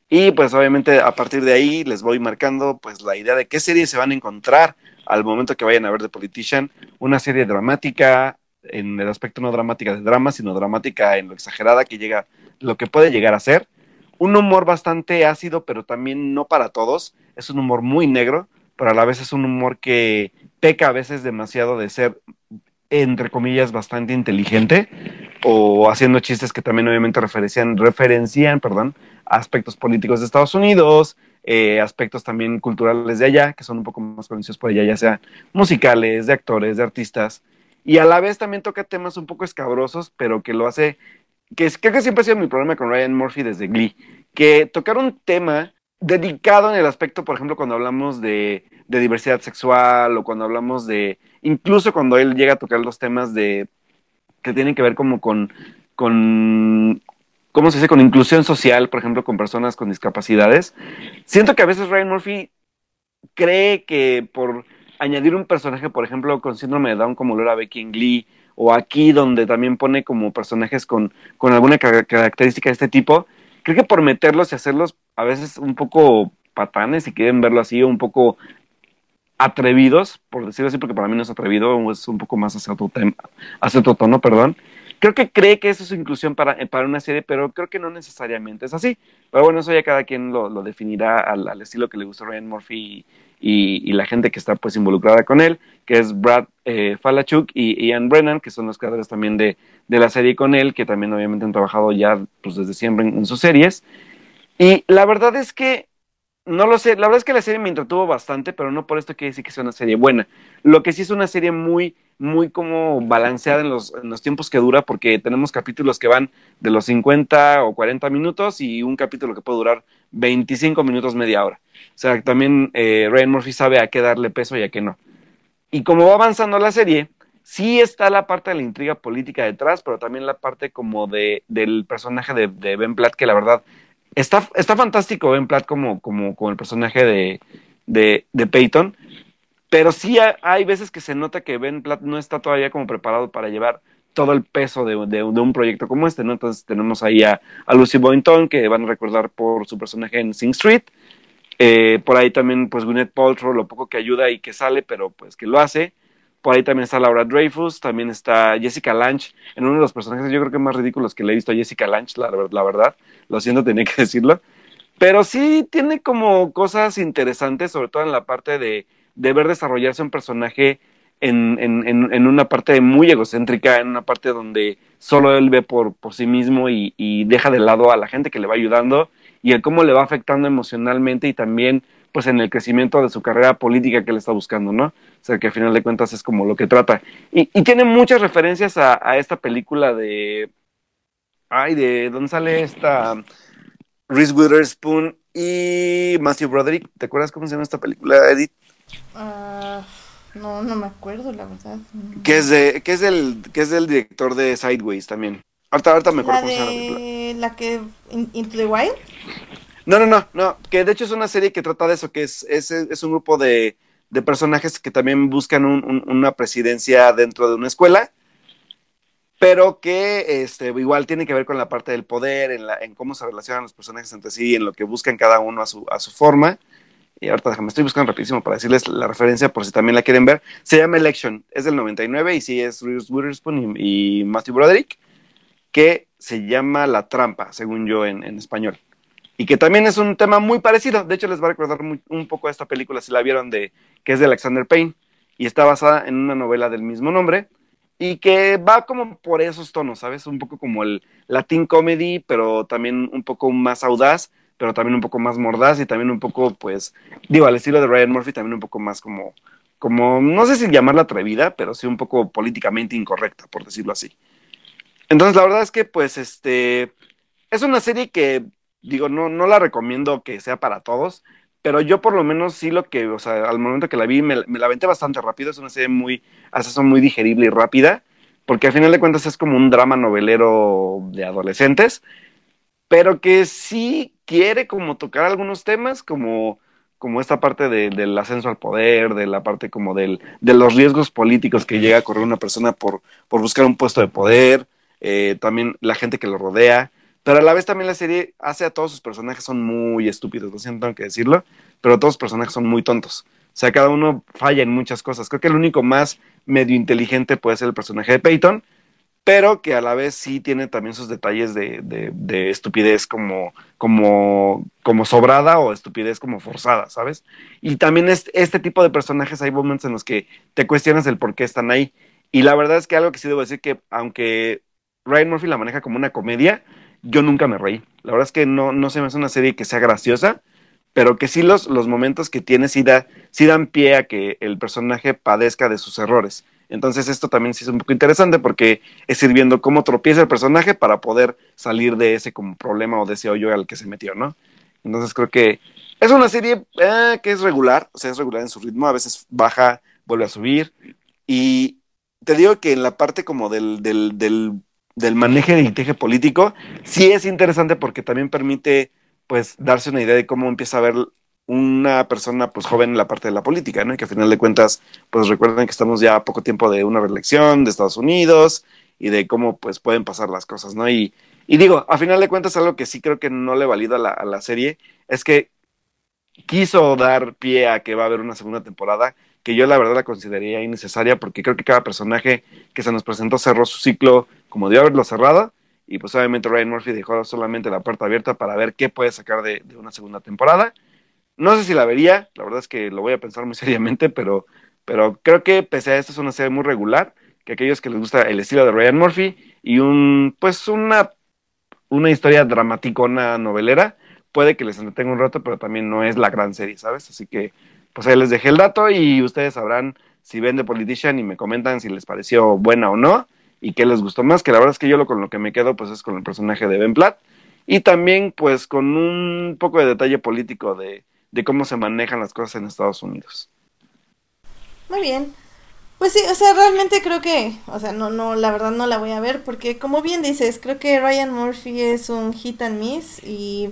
Y pues obviamente a partir de ahí les voy marcando pues la idea de qué series se van a encontrar al momento que vayan a ver The Politician. Una serie dramática, en el aspecto no dramática de drama, sino dramática en lo exagerada que llega, lo que puede llegar a ser. Un humor bastante ácido, pero también no para todos. Es un humor muy negro, pero a la vez es un humor que peca a veces demasiado de ser, entre comillas, bastante inteligente o haciendo chistes que también obviamente referencian, referencian perdón, aspectos políticos de Estados Unidos, eh, aspectos también culturales de allá, que son un poco más conocidos por allá, ya sea musicales, de actores, de artistas, y a la vez también toca temas un poco escabrosos, pero que lo hace, que es, creo que siempre ha sido mi problema con Ryan Murphy desde Glee, que tocar un tema dedicado en el aspecto, por ejemplo, cuando hablamos de, de diversidad sexual o cuando hablamos de, incluso cuando él llega a tocar los temas de que tienen que ver como con, con ¿cómo se dice? Con inclusión social, por ejemplo, con personas con discapacidades. Siento que a veces Ryan Murphy cree que por añadir un personaje, por ejemplo, con síndrome de Down como lo era Becky Glee, o aquí donde también pone como personajes con, con alguna característica de este tipo, creo que por meterlos y hacerlos a veces un poco patanes, si quieren verlo así, un poco atrevidos, por decirlo así, porque para mí no es atrevido, es un poco más hacia otro, tema, hacia otro tono, perdón. Creo que cree que eso es inclusión para, para una serie, pero creo que no necesariamente es así. Pero bueno, eso ya cada quien lo, lo definirá al, al, estilo que le gusta a Ryan Murphy y, la gente que está pues involucrada con él, que es Brad eh, Falachuk y Ian Brennan, que son los creadores también de, de, la serie con él, que también obviamente han trabajado ya pues desde siempre en sus series. Y la verdad es que no lo sé, la verdad es que la serie me entretuvo bastante, pero no por esto quiere decir que sea una serie buena. Lo que sí es una serie muy, muy como balanceada en los, tiempos que dura, porque tenemos capítulos que van de los 50 o 40 minutos y un capítulo que puede durar 25 minutos, media hora. O sea, también eh, Ryan Murphy sabe a qué darle peso y a qué no. Y como va avanzando la serie, sí está la parte de la intriga política detrás, pero también la parte como de, del personaje de Ben Platt, que la verdad Está, está fantástico Ben Platt como, como, como el personaje de, de, de Peyton, pero sí hay veces que se nota que Ben Platt no está todavía como preparado para llevar todo el peso de, de, un proyecto como este, ¿no? Entonces tenemos ahí a, a, Lucy Boynton, que van a recordar por su personaje en Sing Street. Eh, por ahí también, pues, Gwyneth Paltrow, lo poco que ayuda y que sale, pero pues que lo hace. Por ahí también está Laura Dreyfus, también está Jessica Lange, en uno de los personajes yo creo que más ridículos que le he visto a Jessica Lange, la, verdad. Lo siento, tenía que decirlo. Pero sí tiene como cosas interesantes, sobre todo en la parte de, de ver desarrollarse un personaje en, en, una parte muy egocéntrica, en una parte donde solo él ve por, por sí mismo y, y, deja de lado a la gente que le va ayudando y el cómo le va afectando emocionalmente y también pues en el crecimiento de su carrera política que él está buscando, ¿no? O sea, que al final de cuentas es como lo que trata. Y, y tiene muchas referencias a, a, esta película de... Ay, de... ¿Dónde sale esta? Reese Witherspoon y Matthew Broderick. ¿Te acuerdas cómo se llama esta película, Edith? Uh, no, no me acuerdo, la verdad. Que es, de, que, es del, que es del director de Sideways también. Ahorita, ahorita me acuerdo ¿La cómo de... se llama la película. ¿La que... Into the Wild? No, no, no, no, que de hecho es una serie que trata de eso, que es, es, es un grupo de, de, personajes que también buscan un, un, una presidencia dentro de una escuela, pero que este, igual tiene que ver con la parte del poder, en, la, en cómo se relacionan los personajes entre sí, en lo que buscan cada uno a su, a su forma. Y ahorita déjame, estoy buscando rapidísimo para decirles la referencia por si también la quieren ver. Se llama Election, es del 99 y sí es Reese Witherspoon y, y Matthew Broderick, que se llama La Trampa, según yo en, en español y que también es un tema muy parecido. De hecho, les va a recordar un poco a esta película, si la vieron, de, que es de Alexander Payne, y está basada en una novela del mismo nombre, y que va como por esos tonos, ¿sabes? Un poco como el Latin comedy, pero también un poco más audaz, pero también un poco más mordaz, y también un poco, pues, digo, al estilo de Ryan Murphy, también un poco más como, como no sé si llamarla atrevida, pero sí un poco políticamente incorrecta, por decirlo así. Entonces, la verdad es que, pues, este, es una serie que digo, no, no la recomiendo que sea para todos, pero yo por lo menos sí lo que, o sea, al momento que la vi me, la aventé bastante rápido, es una serie muy, hasta muy digerible y rápida, porque al final de cuentas es como un drama novelero de adolescentes, pero que sí quiere como tocar algunos temas, como, como esta parte de, del ascenso al poder, de la parte como del, de los riesgos políticos que llega a correr una persona por, por buscar un puesto de poder, eh, también la gente que lo rodea, pero a la vez también la serie hace a todos sus personajes son muy estúpidos, lo siento, tengo que decirlo, pero todos los personajes son muy tontos. O sea, cada uno falla en muchas cosas. Creo que el único más medio inteligente puede ser el personaje de Peyton, pero que a la vez sí tiene también sus detalles de, de, de estupidez como, como, como sobrada o estupidez como forzada, ¿sabes? Y también es, este tipo de personajes hay momentos en los que te cuestionas el por qué están ahí. Y la verdad es que algo que sí debo decir que aunque Ryan Murphy la maneja como una comedia, yo nunca me reí. La verdad es que no, no se me hace una serie que sea graciosa, pero que sí los, los momentos que tiene sí, da, dan pie a que el personaje padezca de sus errores. Entonces esto también sí es un poco interesante porque es ir viendo cómo tropieza el personaje para poder salir de ese como problema o de ese hoyo al que se metió, ¿no? Entonces creo que es una serie eh, que es regular, o sea, es regular en su ritmo, a veces baja, vuelve a subir. Y te digo que en la parte como del, del, del, del manejo de inteje político, sí es interesante porque también permite pues darse una idea de cómo empieza a ver una persona pues joven en la parte de la política, ¿no? Y que a final de cuentas, pues recuerden que estamos ya a poco tiempo de una reelección de Estados Unidos y de cómo pues pueden pasar las cosas, ¿no? Y, y digo, a final de cuentas algo que sí creo que no le valida a la, a la serie es que quiso dar pie a que va a haber una segunda temporada, que yo la verdad la consideraría innecesaria porque creo que cada personaje que se nos presentó cerró su ciclo como debió haberlo cerrado y pues obviamente Ryan Murphy dejó solamente la puerta abierta para ver qué puede sacar de, una segunda temporada. No sé si la vería, la verdad es que lo voy a pensar muy seriamente, pero, pero creo que pese a esto es una serie muy regular, que aquellos que les gusta el estilo de Ryan Murphy y un, pues una, una historia dramaticona novelera, puede que les entretenga un rato, pero también no es la gran serie, ¿sabes? Así que, pues ahí les dejé el dato y ustedes sabrán si ven The Politician y me comentan si les pareció buena o no y qué les gustó más, que la verdad es que yo lo con lo que me quedo pues es con el personaje de Ben Platt y también pues con un poco de detalle político de, de cómo se manejan las cosas en Estados Unidos. Muy bien. Pues sí, o sea, realmente creo que, o sea, no, no, la verdad no la voy a ver porque como bien dices, creo que Ryan Murphy es un hit and miss y,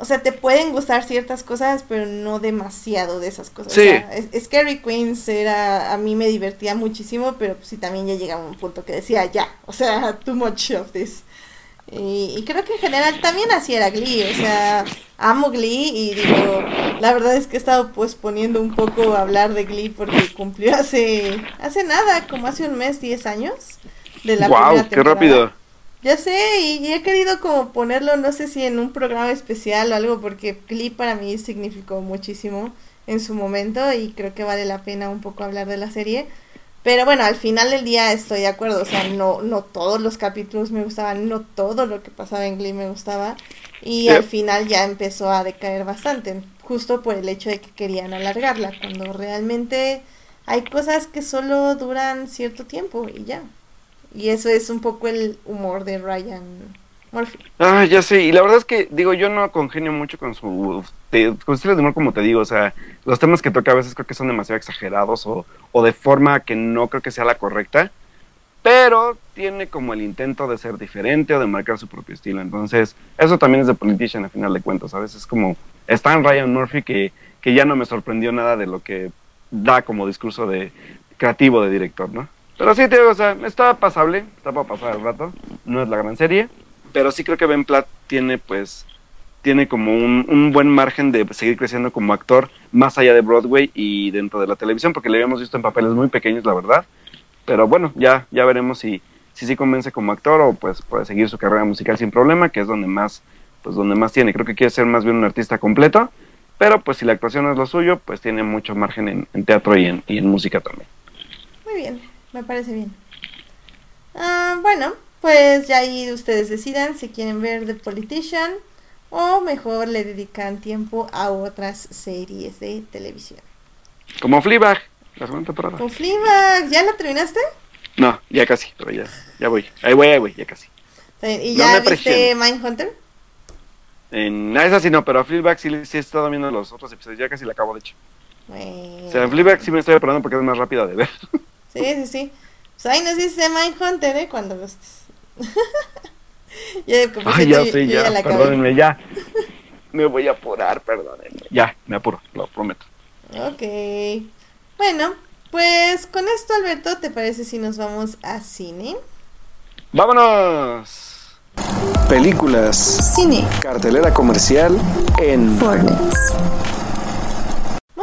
o sea, te pueden gustar ciertas cosas, pero no demasiado de esas cosas. Sí. O sea, es- Scary Queens era, a mí me divertía muchísimo, pero sí también ya llegaba un punto que decía, ya, o sea, too much of this. Y, y creo que en general también así era Glee, o sea, amo Glee y digo, la verdad es que he estado posponiendo un poco hablar de Glee porque cumplió hace, hace nada, como hace un mes, 10 años de la primera ¡Wow! ¡Qué rápido! Ya sé, y, he querido como ponerlo, no sé si en un programa especial o algo, porque Glee para mí significó muchísimo en su momento y creo que vale la pena un poco hablar de la serie. Pero bueno, al final del día estoy de acuerdo, o sea, no, no todos los capítulos me gustaban, no todo lo que pasaba en Glee me gustaba, y al final ya empezó a decaer bastante, justo por el hecho de que querían alargarla, cuando realmente hay cosas que solo duran cierto tiempo y ya. Y eso es un poco el humor de Ryan Murphy. Ah, ya sé, y la verdad es que, digo, yo no congenio mucho con su, con su estilo de humor, como te digo, o sea, los temas que toca a veces creo que son demasiado exagerados o, o de forma que no creo que sea la correcta, pero tiene como el intento de ser diferente o de marcar su propio estilo, entonces, eso también es de Politician a final de cuentas, a veces es como, está en Ryan Murphy que, que ya no me sorprendió nada de lo que da como discurso de creativo de director, ¿no? Pero sí, digo, o sea, está pasable, está para pasar el rato, no es la gran serie, pero sí creo que Ben Platt tiene pues tiene como un, un buen margen de seguir creciendo como actor más allá de Broadway y dentro de la televisión porque le habíamos visto en papeles muy pequeños la verdad. Pero bueno ya ya veremos si si sí convence como actor o pues puede seguir su carrera musical sin problema que es donde más pues donde más tiene. Creo que quiere ser más bien un artista completo pero pues si la actuación no es lo suyo pues tiene mucho margen en, en teatro y en, y en música también. Muy bien, me parece bien. Ah, bueno, pues ya ahí ustedes decidan si quieren ver The Politician o mejor le dedican tiempo a otras series de televisión. como Fleabag la segunda temporada Con Fleabag, ¿ya la terminaste? no ya casi pero ya ya voy ahí voy ahí voy ya casi ¿Y No ya viste. Mindhunter? En ah, esa sí no, pero a Fleabag sí, sí he estado viendo los otros episodios, ya casi la acabo de hecho. Bueno. O sea, Fleabag sí me estoy apurando porque es más rápida de ver. Sí, sí, sí. Pues ahí nos dice Mindhunter, ¿eh? Cuando gustes. ya, Ay, ya yo- sí, ya, la acabé. perdónenme, ya. Me voy a apurar, perdónenme. Ya, me apuro, lo prometo. Ok. Bueno, pues con esto, Alberto, ¿te parece si nos vamos a cine? ¡Vámonos! Películas, cine, cartelera comercial en Fornex.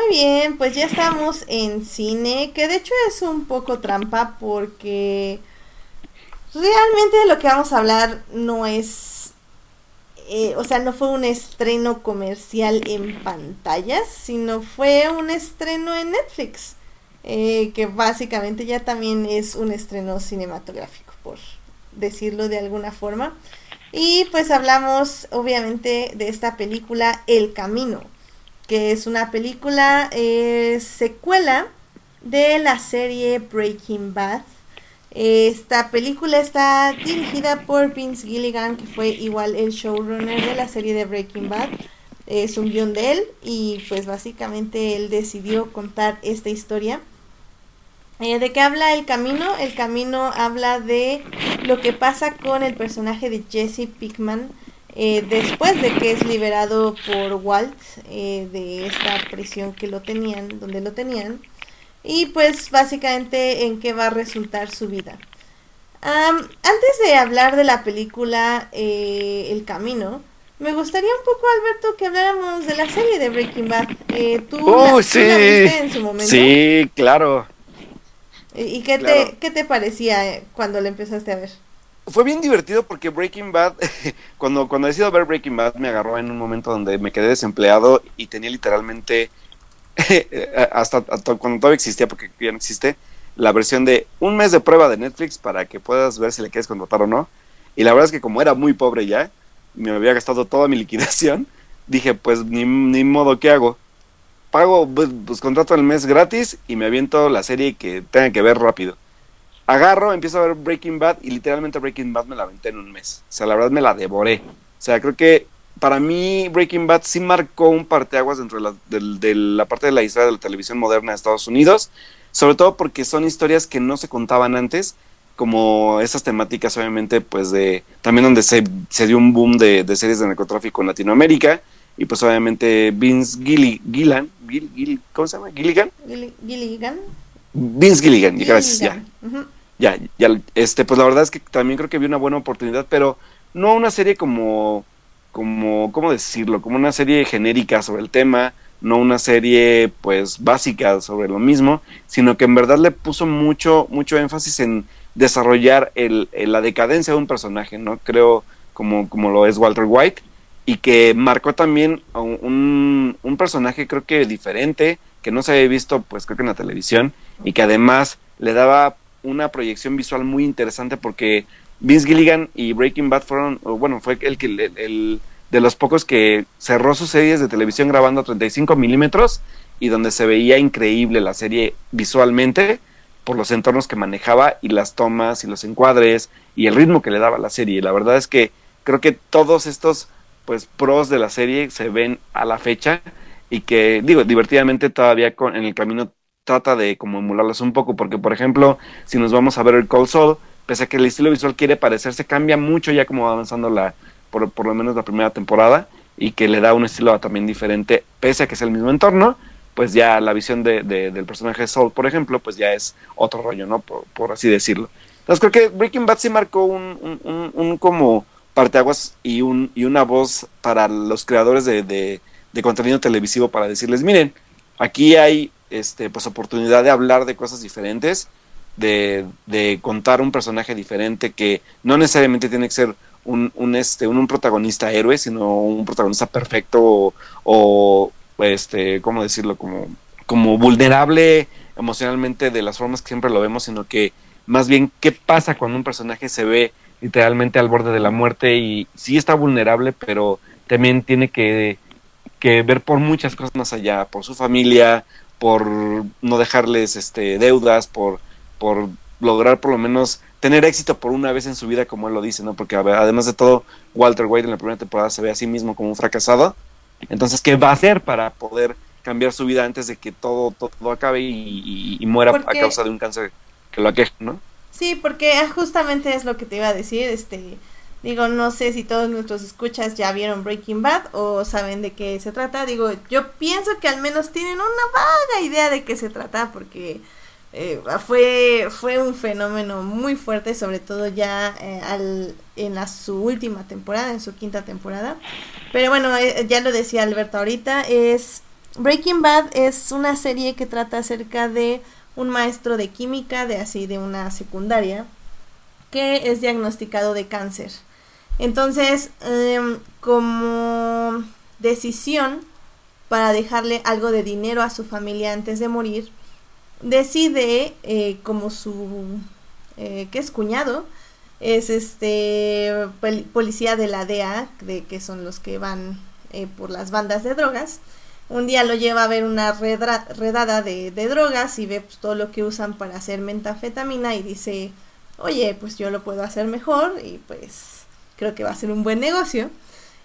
Bien, pues ya estamos en cine, que de hecho es un poco trampa porque realmente lo que vamos a hablar no es, eh, o sea, no fue un estreno comercial en pantallas, sino fue un estreno en Netflix, eh, que básicamente ya también es un estreno cinematográfico, por decirlo de alguna forma. Y pues hablamos obviamente de esta película El Camino, que es una película eh, secuela de la serie Breaking Bad. Esta película está dirigida por Vince Gilligan, que fue igual el showrunner de la serie de Breaking Bad. Es un guion de él y pues básicamente él decidió contar esta historia. Eh, ¿De qué habla el camino? El camino habla de lo que pasa con el personaje de Jesse Pickman eh, después de que es liberado por Walt eh, de esta prisión que lo tenían, donde lo tenían. Y pues básicamente en qué va a resultar su vida. antes de hablar de la película El Camino, me gustaría un poco, Alberto, que habláramos de la serie de Breaking Bad. ¿tú, la, sí. viste en su momento? Sí, claro. ¿Y qué, te, qué te parecía eh, cuando la empezaste a ver? Fue bien divertido porque Breaking Bad, cuando, cuando decido ver Breaking Bad, me agarró en un momento donde me quedé desempleado y tenía literalmente, hasta, cuando todavía existía, porque ya no existe, la versión de un mes de prueba de Netflix para que puedas ver si le quieres contratar o no. Y la verdad es que como era muy pobre ya, me había gastado toda mi liquidación, dije, pues ni, ni modo, ¿qué hago? pago, pues, pues, contrato el mes gratis y me aviento la serie que tenga que ver rápido. Agarro, empiezo a ver Breaking Bad y literalmente Breaking Bad me la aventé en un mes. O sea, la verdad me la devoré. O sea, creo que para mí Breaking Bad sí marcó un parteaguas dentro de la, de, la parte de la historia de la televisión moderna de Estados Unidos. Sobre todo porque son historias que no se contaban antes como esas temáticas obviamente pues de también donde se, se dio un boom de, de, series de narcotráfico en Latinoamérica y pues obviamente Vince Gilligan, ¿cómo se llama? Gilligan. Gilligan. Vince Gilligan, gracias, ya. Ya, ya, este, pues la verdad es que también creo que vi una buena oportunidad, pero no una serie como, como, ¿cómo decirlo? Como una serie genérica sobre el tema, no una serie pues básica sobre lo mismo, sino que en verdad le puso mucho, mucho énfasis en desarrollar el, la decadencia de un personaje, ¿no? Creo como, como lo es Walter White, y que marcó también un, un, personaje creo que diferente, que no se había visto pues creo que en la televisión y que además le daba una proyección visual muy interesante porque Vince Gilligan y Breaking Bad fueron, bueno, fue el que el, de los pocos que cerró sus series de televisión grabando a 35 milímetros y donde se veía increíble la serie visualmente por los entornos que manejaba y las tomas y los encuadres y el ritmo que le daba la serie. La verdad es que creo que todos estos pues pros de la serie se ven a la fecha y que digo divertidamente todavía con, en el camino trata de como emularlas un poco porque por ejemplo si nos vamos a ver el Cold Soul pese a que el estilo visual quiere parecerse cambia mucho ya como va avanzando la por, por lo menos la primera temporada y que le da un estilo también diferente pese a que es el mismo entorno pues ya la visión de, del personaje Soul por ejemplo pues ya es otro rollo no por, así decirlo. Entonces creo que Breaking Bad sí marcó un, un, un como parteaguas y, un, y una voz para los creadores de, de, contenido televisivo para decirles, miren, aquí hay este, pues, oportunidad de hablar de cosas diferentes, de, de contar un personaje diferente que no necesariamente tiene que ser un, un, este, un, protagonista héroe, sino un protagonista perfecto o, este, ¿cómo decirlo? Como, como vulnerable emocionalmente de las formas que siempre lo vemos, sino que más bien qué pasa cuando un personaje se ve literalmente al borde de la muerte y sí está vulnerable, pero también tiene que, que ver por muchas cosas más allá, por su familia, por no dejarles este, deudas, por, por lograr por lo menos tener éxito por una vez en su vida, como él lo dice, ¿no? Porque además de todo, Walter White en la primera temporada se ve a sí mismo como un fracasado. Entonces, ¿qué va a hacer para poder cambiar su vida antes de que todo, todo acabe y, muera a causa de un cáncer que lo aqueja, ¿no? Sí, porque justamente es lo que te iba a decir, este, digo, no sé si todos nuestros escuchas ya vieron Breaking Bad o saben de qué se trata, digo, yo pienso que al menos tienen una vaga idea de qué se trata porque eh, fue, fue un fenómeno muy fuerte, sobre todo ya eh, al, en la, su última temporada, en su quinta temporada. Pero bueno, eh, ya lo decía Alberto ahorita, es Breaking Bad es una serie que trata acerca de un maestro de química de así de una secundaria que es diagnosticado de cáncer. Entonces, em, como decisión para dejarle algo de dinero a su familia antes de morir, decide eh, como su eh, que es cuñado es este policía de la DEA de que son los que van eh, por las bandas de drogas. Un día lo lleva a ver una redada de, drogas y ve pues, todo lo que usan para hacer metafetamina y dice oye pues yo lo puedo hacer mejor y pues creo que va a ser un buen negocio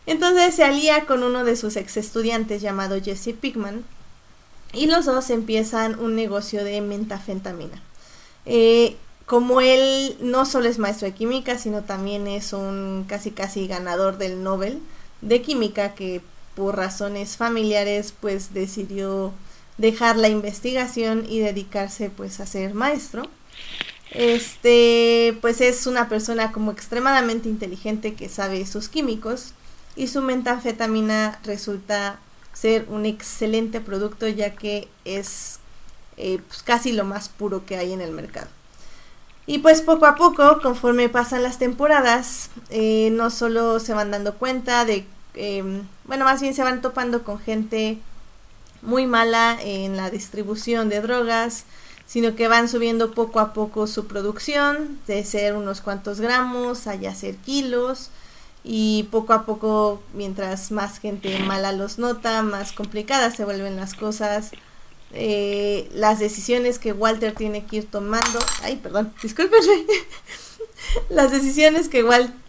entonces se alía con uno de sus ex estudiantes llamado Jesse Pigman y los dos empiezan un negocio de mentafentamina. Eh, como él no solo es maestro de química, sino también es un casi casi ganador del Nobel de química que por razones familiares pues decidió dejar la investigación y dedicarse pues a ser maestro. Este pues es una persona como extremadamente inteligente que sabe sus químicos y su metafetamina resulta ser un excelente producto ya que es eh, pues, casi lo más puro que hay en el mercado. Y pues poco a poco, conforme pasan las temporadas, eh, no solo se van dando cuenta de, em, bueno, más bien se van topando con gente muy mala en la distribución de drogas, sino que van subiendo poco a poco su producción, de ser unos cuantos gramos a ya ser kilos, y poco a poco, mientras más gente mala los nota, más complicadas se vuelven las cosas. Eh, las decisiones que Walter tiene que ir tomando, ay, perdón, discúlpenme, las decisiones que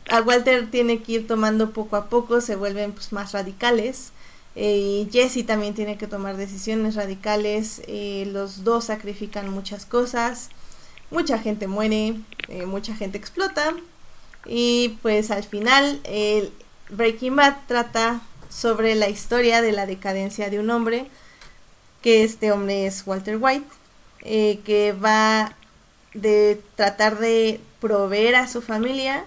a Walter tiene que ir tomando poco a poco se vuelven pues, más radicales. Eh, Jesse también tiene que tomar decisiones radicales. Eh, los dos sacrifican muchas cosas. Mucha gente muere, mucha gente explota. Y pues al final Breaking Bad trata sobre la historia de la decadencia de un hombre, que este hombre es Walter White, eh, que va de tratar de proveer a su familia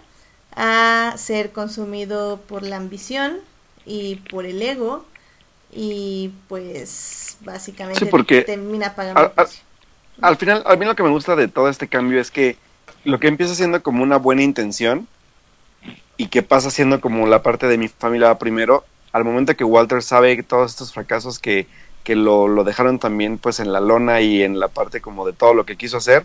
a ser consumido por la ambición y por el ego y pues básicamente termina pagando al final a mí lo que me gusta de todo este cambio es que lo que empieza siendo como una buena intención y que pasa siendo como la parte de mi familia primero, al momento que Walter sabe todos estos fracasos que, que lo, lo, dejaron también pues en la lona y en la parte como de todo lo que quiso hacer,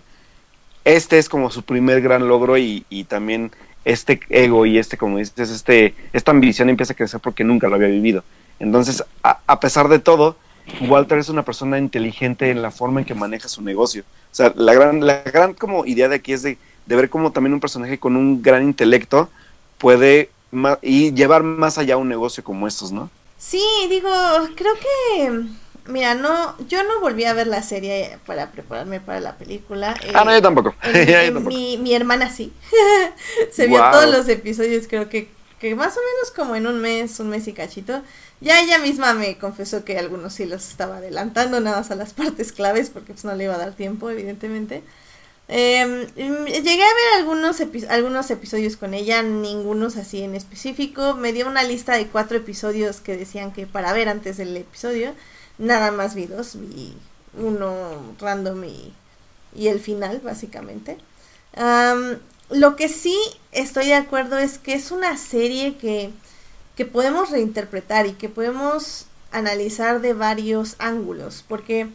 este es como su primer gran logro y, y también este ego y este, como dices, este, esta ambición empieza a crecer porque nunca lo había vivido. Entonces, a, pesar de todo, Walter es una persona inteligente en la forma en que maneja su negocio. O sea, la gran, la gran como idea de aquí es de de ver cómo también un personaje con un gran intelecto puede y llevar más allá un negocio como estos, ¿no? Sí, digo, creo que Mira, no, yo no volví a ver la serie para prepararme para la película. ah, no, yo tampoco. Mi, mi, hermana sí. Se vio todos los episodios, creo que, que más o menos como en un mes, un mes y cachito. Ya ella misma me confesó que algunos sí los estaba adelantando, nada más a las partes claves, porque pues no le iba a dar tiempo, evidentemente. Em, llegué a ver algunos, algunos episodios con ella, ningunos así en específico. Me dio una lista de cuatro episodios que decían que para ver antes del episodio. Nada más vi dos, vi uno random y, y el final, básicamente. lo que sí estoy de acuerdo es que es una serie que, que podemos reinterpretar y que podemos analizar de varios ángulos, porque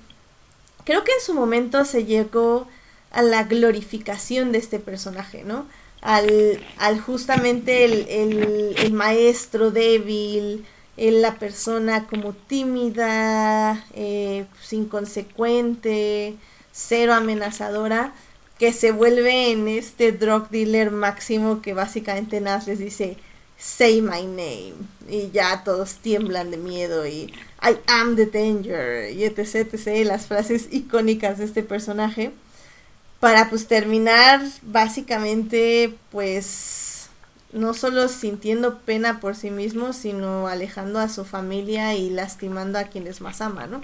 creo que en su momento se llegó a la glorificación de este personaje, ¿no? Al, al justamente el, maestro débil, la persona como tímida, eh, pues, inconsecuente, cero amenazadora, que se vuelve en este drug dealer máximo que básicamente nada les dice say my name y ya todos tiemblan de miedo y I am the danger y etc, etc las frases icónicas de este personaje para pues terminar básicamente pues no solo sintiendo pena por sí mismo, sino alejando a su familia y lastimando a quienes más ama, ¿no?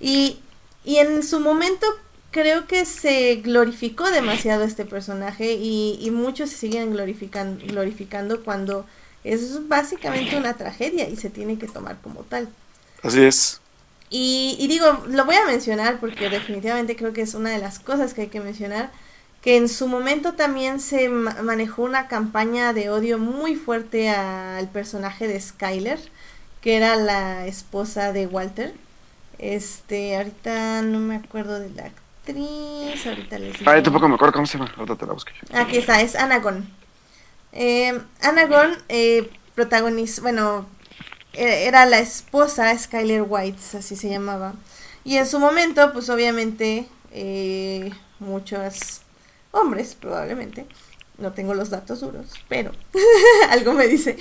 Y, y en su momento creo que se glorificó demasiado este personaje y, y muchos se siguen glorificando, glorificando cuando es básicamente una tragedia y se tiene que tomar como tal. Así es. Y, y digo, lo voy a mencionar porque definitivamente creo que es una de las cosas que hay que mencionar, que en su momento también se manejó una campaña de odio muy fuerte al personaje de Skyler, que era la esposa de Walter. Este, ahorita no me acuerdo de la actriz, ahorita les digo. Ay, tampoco me acuerdo cómo se llama, ahorita te la busco. Aquí está, es Anagon. Eh, Anagon eh, protagonizó, bueno, e-, era la esposa Skyler White, así se llamaba. Y en su momento, pues obviamente, eh, muchos hombres, probablemente, no tengo los datos duros, pero algo me dice,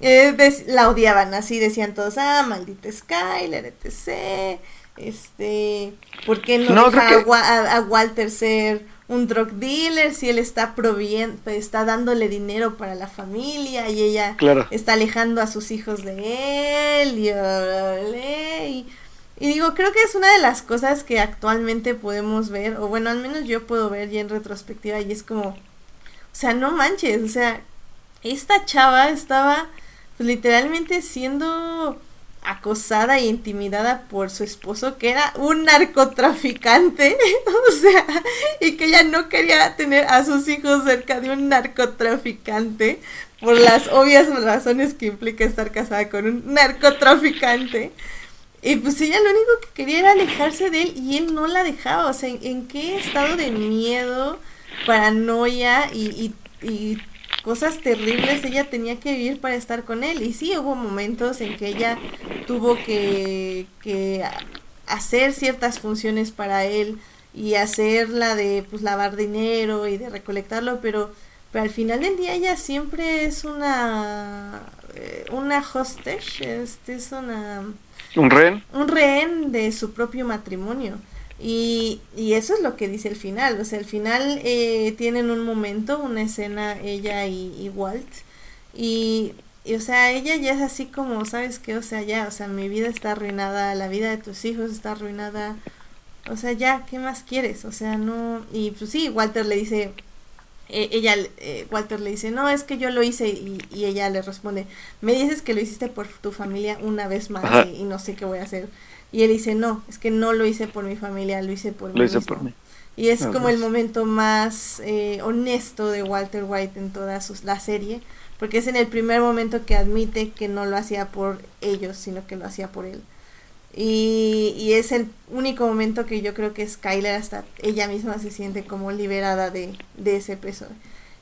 eh, la odiaban, así decían todos, ah, maldita Skyler, etc. Este, ¿por qué no, deja a, a, Walter ser un drug dealer si él está proviendo, está dándole dinero para la familia y ella está alejando a sus hijos de él y, y, digo, creo que es una de las cosas que actualmente podemos ver, o bueno, al menos yo puedo ver ya en retrospectiva y es como, o sea, no manches, o sea, esta chava estaba pues, literalmente siendo acosada e intimidada por su esposo que era un narcotraficante, o sea, y que ella no quería tener a sus hijos cerca de un narcotraficante por las obvias razones que implica estar casada con un narcotraficante. Y pues ella lo único que quería era alejarse de él y él no la dejaba, o sea, en, qué estado de miedo, paranoia y, y, cosas terribles ella tenía que vivir para estar con él. Y sí, hubo momentos en que ella tuvo que, que hacer ciertas funciones para él y hacer la de pues lavar dinero y de recolectarlo, pero, pero al final del día ella siempre es una eh, una hostage, este es una un rehén, un rehén de su propio matrimonio. Y, y eso es lo que dice el final. O sea, el final eh, tienen un momento, una escena, ella y, Walt. Y, y, o sea, ella ya es así como, ¿sabes qué? O sea, ya, o sea, mi vida está arruinada, la vida de tus hijos está arruinada. O sea, ya, ¿qué más quieres? O sea, no. Y pues sí, Walter le dice, e, ella, eh, Walter le dice, no, es que yo lo hice y, y, ella le responde, me dices que lo hiciste por tu familia una vez más y, y, no sé qué voy a hacer. Y él dice, no, es que no lo hice por mi familia, lo hice por lo hice por mí. Y es como el momento más eh, honesto de Walter White en toda la serie, porque es en el primer momento que admite que no lo hacía por ellos, sino que lo hacía por él. Y, es el único momento que yo creo que Skyler hasta ella misma se siente como liberada de, de ese peso.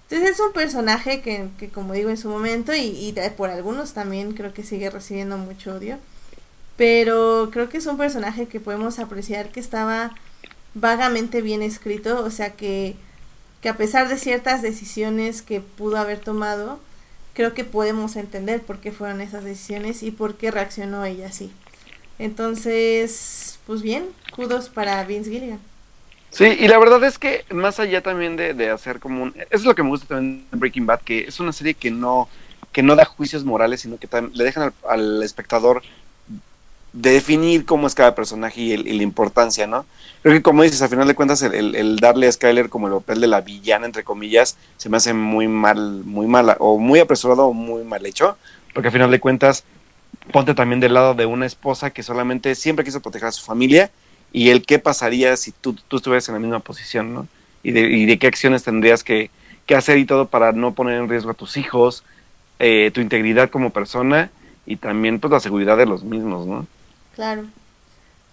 Entonces es un personaje que, que como digo en su momento, y, y por algunos también creo que sigue recibiendo mucho odio pero creo que es un personaje que podemos apreciar que estaba vagamente bien escrito, o sea que, que a pesar de ciertas decisiones que pudo haber tomado, creo que podemos entender por qué fueron esas decisiones y por qué reaccionó ella así. Entonces, pues bien, kudos para Vince Gilligan. Sí, y la verdad es que más allá también de, de hacer como un... Eso es lo que me gusta también de Breaking Bad, que es una serie que no, que no da juicios morales, sino que le dejan al, al espectador de definir cómo es cada personaje y, la importancia, ¿no? Creo que como dices, al final de cuentas, el, darle a Skyler como el papel de la villana, entre comillas, se me hace muy mal, muy mala, o muy apresurado o muy mal hecho, porque al final de cuentas, ponte también del lado de una esposa que solamente siempre quiso proteger a su familia, y el qué pasaría si tú, tú estuvieras en la misma posición, ¿no? Y de, y de qué acciones tendrías que, que, hacer y todo para no poner en riesgo a tus hijos, eh, tu integridad como persona, y también pues la seguridad de los mismos, ¿no? Claro,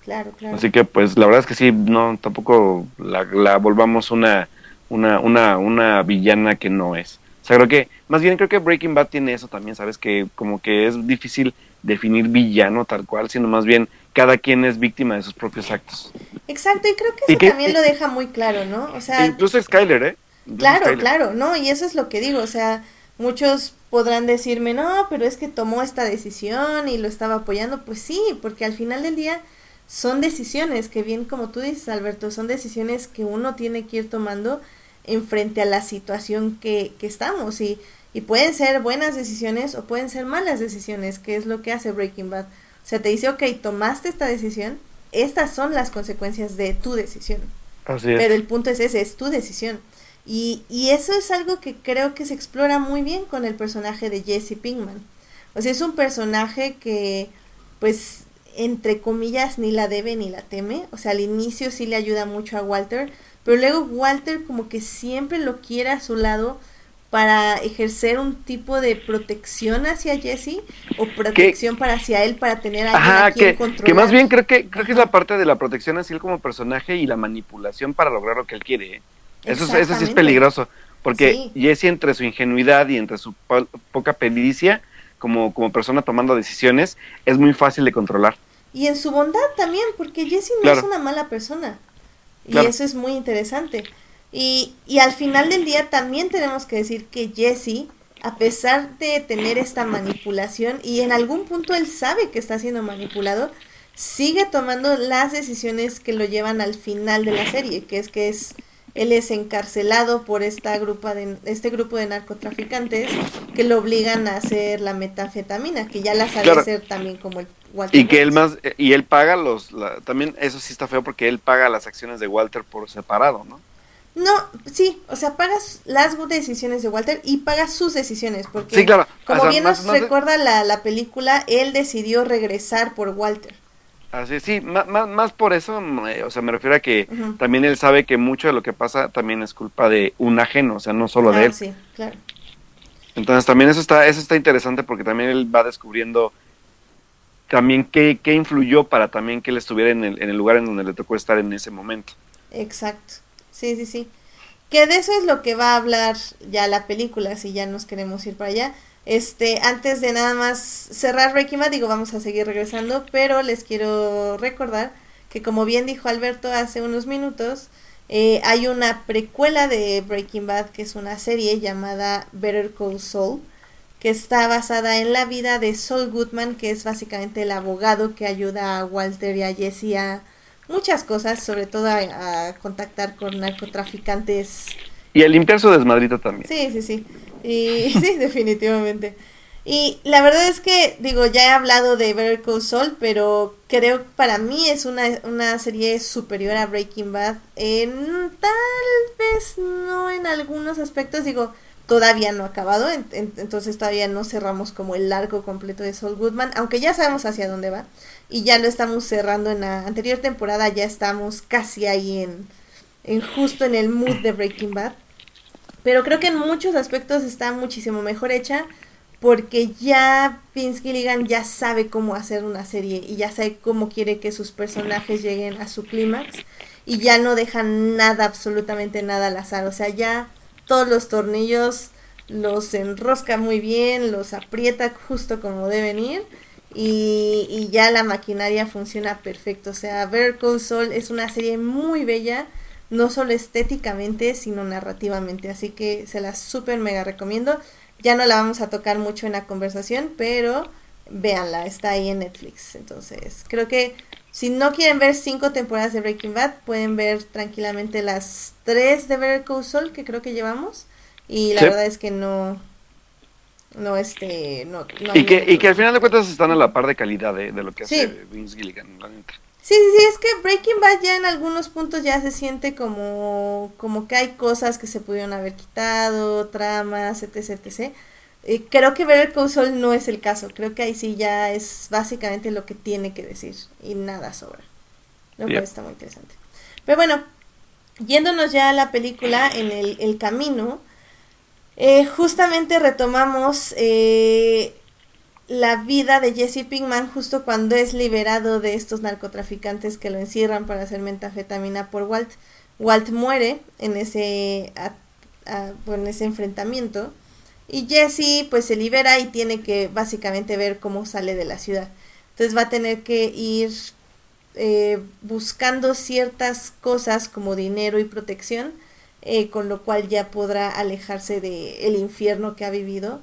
claro, claro. Así que pues la verdad es que sí, no, tampoco la, la volvamos una, una, una, una villana que no es. O sea, creo que, más bien creo que Breaking Bad tiene eso también, ¿sabes? Que como que es difícil definir villano tal cual, sino más bien cada quien es víctima de sus propios actos. Exacto, y creo que eso también lo deja muy claro, ¿no? O sea, incluso Skyler, ¿eh? claro, claro, no, y eso es lo que digo, o sea, muchos podrán decirme, no, pero es que tomó esta decisión y lo estaba apoyando. Pues sí, porque al final del día son decisiones que bien como tú dices, Alberto, son decisiones que uno tiene que ir tomando en frente a la situación que, que estamos. Y, y pueden ser buenas decisiones o pueden ser malas decisiones, que es lo que hace Breaking Bad. O sea, te dice, ok, tomaste esta decisión, estas son las consecuencias de tu decisión. Así es. Pero el punto es ese, es tu decisión. Y, y eso es algo que creo que se explora muy bien con el personaje de Jesse Pinkman. O sea, es un personaje que, pues, entre comillas, ni la debe ni la teme. O sea, al inicio sí le ayuda mucho a Walter, pero luego Walter como que siempre lo quiere a su lado para ejercer un tipo de protección hacia Jesse o protección para hacia él para tener a alguien Ajá, a quien que, controlar. que más bien creo que creo que es la parte de la protección así él como personaje y la manipulación para lograr lo que él quiere. ¿eh? Eso, es- eso sí es peligroso, porque Sí. Jesse entre su ingenuidad y entre su po- poca pericia como, como persona tomando decisiones es muy fácil de controlar. Y en su bondad también, porque Jessie no Claro. es una mala persona. Y Claro. eso es muy interesante. Y, y al final del día también tenemos que decir que Jesse, a pesar de tener esta manipulación, y en algún punto él sabe que está siendo manipulado, sigue tomando las decisiones que lo llevan al final de la serie, que es que es él es encarcelado por esta grupa de, este grupo de narcotraficantes que lo obligan a hacer la metanfetamina, que ya la sabe Claro. hacer también como el Walter Y que él más y él paga los la- también eso sí está feo porque él paga las acciones de Walter por separado, ¿no? No, sí, o sea, pagas las decisiones de Walter y pagas sus decisiones, porque Sí, claro. como O sea, bien más- nos más de- recuerda la, la película, él decidió regresar por Walter. Así sí, más, más, más por eso, mm, eh, o sea, me refiero a que también él sabe que mucho de lo que pasa también es culpa de un ajeno, o sea, no solo Ah, de él. sí, claro. Entonces también eso está, eso está interesante porque también él va descubriendo también qué, qué influyó para también que él estuviera en el, en el lugar en donde le tocó estar en ese momento. Exacto. Sí, sí, sí. Que de eso es lo que va a hablar ya la película, si ya nos queremos ir para allá. Este, antes de nada más cerrar Breaking Bad, digo, vamos a seguir regresando, pero les quiero recordar que como bien dijo Alberto hace unos minutos, eh, hay una precuela de Breaking Bad, que es una serie llamada Better Call Saul, que está basada en la vida de Saul Goodman, que es básicamente el abogado que ayuda a Walter y a Jesse a muchas cosas, sobre todo a, a contactar con narcotraficantes Y a limpiar su desmadrito también. Sí, sí, sí. Y sí, definitivamente. Y la verdad es que, digo, ya he hablado de Better Call Saul, pero creo que para mí es una, una serie superior a Breaking Bad. En tal vez no en algunos aspectos, digo, todavía no ha acabado, en- en- entonces todavía no cerramos como el arco completo de Saul Goodman, aunque ya sabemos hacia dónde va. Y ya lo estamos cerrando en la anterior temporada, ya estamos casi ahí en, en justo en el mood de Breaking Bad. Pero creo que en muchos aspectos está muchísimo mejor hecha porque ya Vince Gilligan ya sabe cómo hacer una serie y ya sabe cómo quiere que sus personajes lleguen a su clímax y ya no dejan nada, absolutamente nada al azar. O sea, ya todos los tornillos los enrosca muy bien, los aprieta justo como deben ir y, y ya la maquinaria funciona perfecto. O sea, Better Call Saul es una serie muy bella no solo estéticamente, sino narrativamente. Así que se la súper mega recomiendo. Ya no la vamos a tocar mucho en la conversación, pero véanla, está ahí en Netflix. Entonces, creo que si no quieren ver cinco temporadas de Breaking Bad, pueden ver tranquilamente las tres de Better Call Saul que creo que llevamos. Y la Sí. verdad es que no, no este, no, Y que, y que al final de cuentas están a la par de calidad de, de lo que Sí. hace Vince Gilligan, la neta. Sí, sí, sí, es que Breaking Bad ya en algunos puntos ya se siente como, como que hay cosas que se pudieron haber quitado, tramas, etc, etc. Eh, creo que Better Call Saul no es el caso, creo que ahí sí ya es básicamente lo que tiene que decir y nada sobra. Lo cual Bien. está muy interesante. Pero bueno, yéndonos ya a la película en el, el camino, eh, justamente retomamos eh, la vida de Jesse Pinkman justo cuando es liberado de estos narcotraficantes que lo encierran para hacer metafetamina por Walt. Walt muere en ese, en ese enfrentamiento y Jesse pues se libera y tiene que básicamente ver cómo sale de la ciudad. Entonces va a tener que ir eh, buscando ciertas cosas como dinero y protección, eh, con lo cual ya podrá alejarse del el infierno que ha vivido.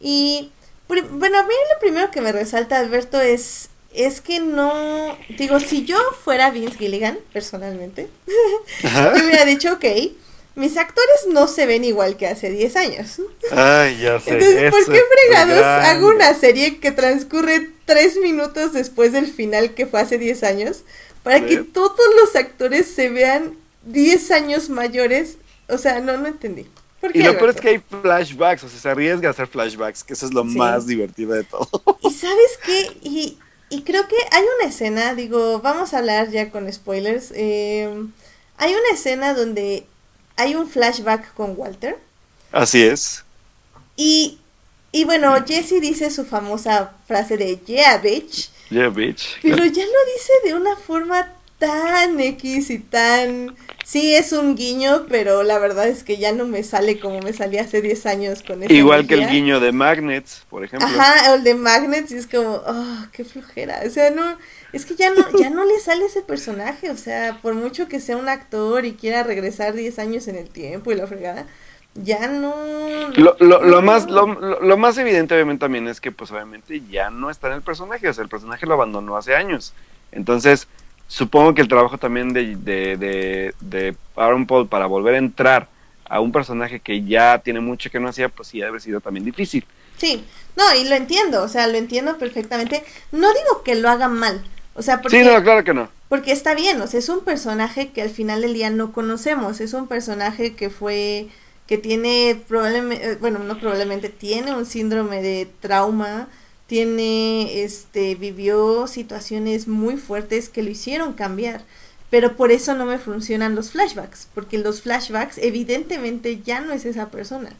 Y bueno, a mí lo primero que me resalta, Alberto, es, es que no, digo, si yo fuera Vince Gilligan, personalmente, yo hubiera dicho, ok, mis actores no se ven igual que hace 10 años. Ay, ya sé. Entonces, ¿por qué fregados hago una serie que transcurre tres minutos después del final que fue hace 10 años? Para que todos los actores se vean 10 años mayores. O sea, no, no entendí. ¿Por qué, Y lo peor es que hay flashbacks, o sea, se arriesga a hacer flashbacks, que eso es lo Sí. más divertido de todo. Y sabes qué, y, y creo que hay una escena, digo, vamos a hablar ya con spoilers. eh, hay una escena donde hay un flashback con Walter. Así es. Y, y bueno, Jesse dice su famosa frase de Yeah, bitch. Yeah, bitch. Pero ya lo dice de una forma tan X y tan... Sí, es un guiño, pero la verdad es que ya no me sale como me salía hace 10 años con esa Igual que el guiño de Magnets, por ejemplo. Ajá, o el de Magnets y es como, oh, qué flojera. O sea, no, es que ya no, ya no le sale ese personaje. O sea, por mucho que sea un actor y quiera regresar 10 años en el tiempo y la fregada, ya no. Lo, lo, lo no, más, lo- lo más evidente obviamente también es que pues obviamente ya no está en el personaje, o sea, el personaje lo abandonó hace años. Entonces, supongo que el trabajo también de, de, de, de Aaron Paul para volver a entrar a un personaje que ya tiene mucho que no hacía, pues sí, ha de haber sido también difícil. Sí, no, y lo entiendo, o sea, lo entiendo perfectamente. No digo que lo haga mal, o sea, porque, Sí, no, claro que no. porque está bien, o sea, es un personaje que al final del día no conocemos, es un personaje que fue, que tiene probablemente, bueno, no probablemente, tiene un síndrome de trauma, tiene, este, vivió situaciones muy fuertes que lo hicieron cambiar. Pero por eso no me funcionan los flashbacks, porque los flashbacks evidentemente ya no es esa persona.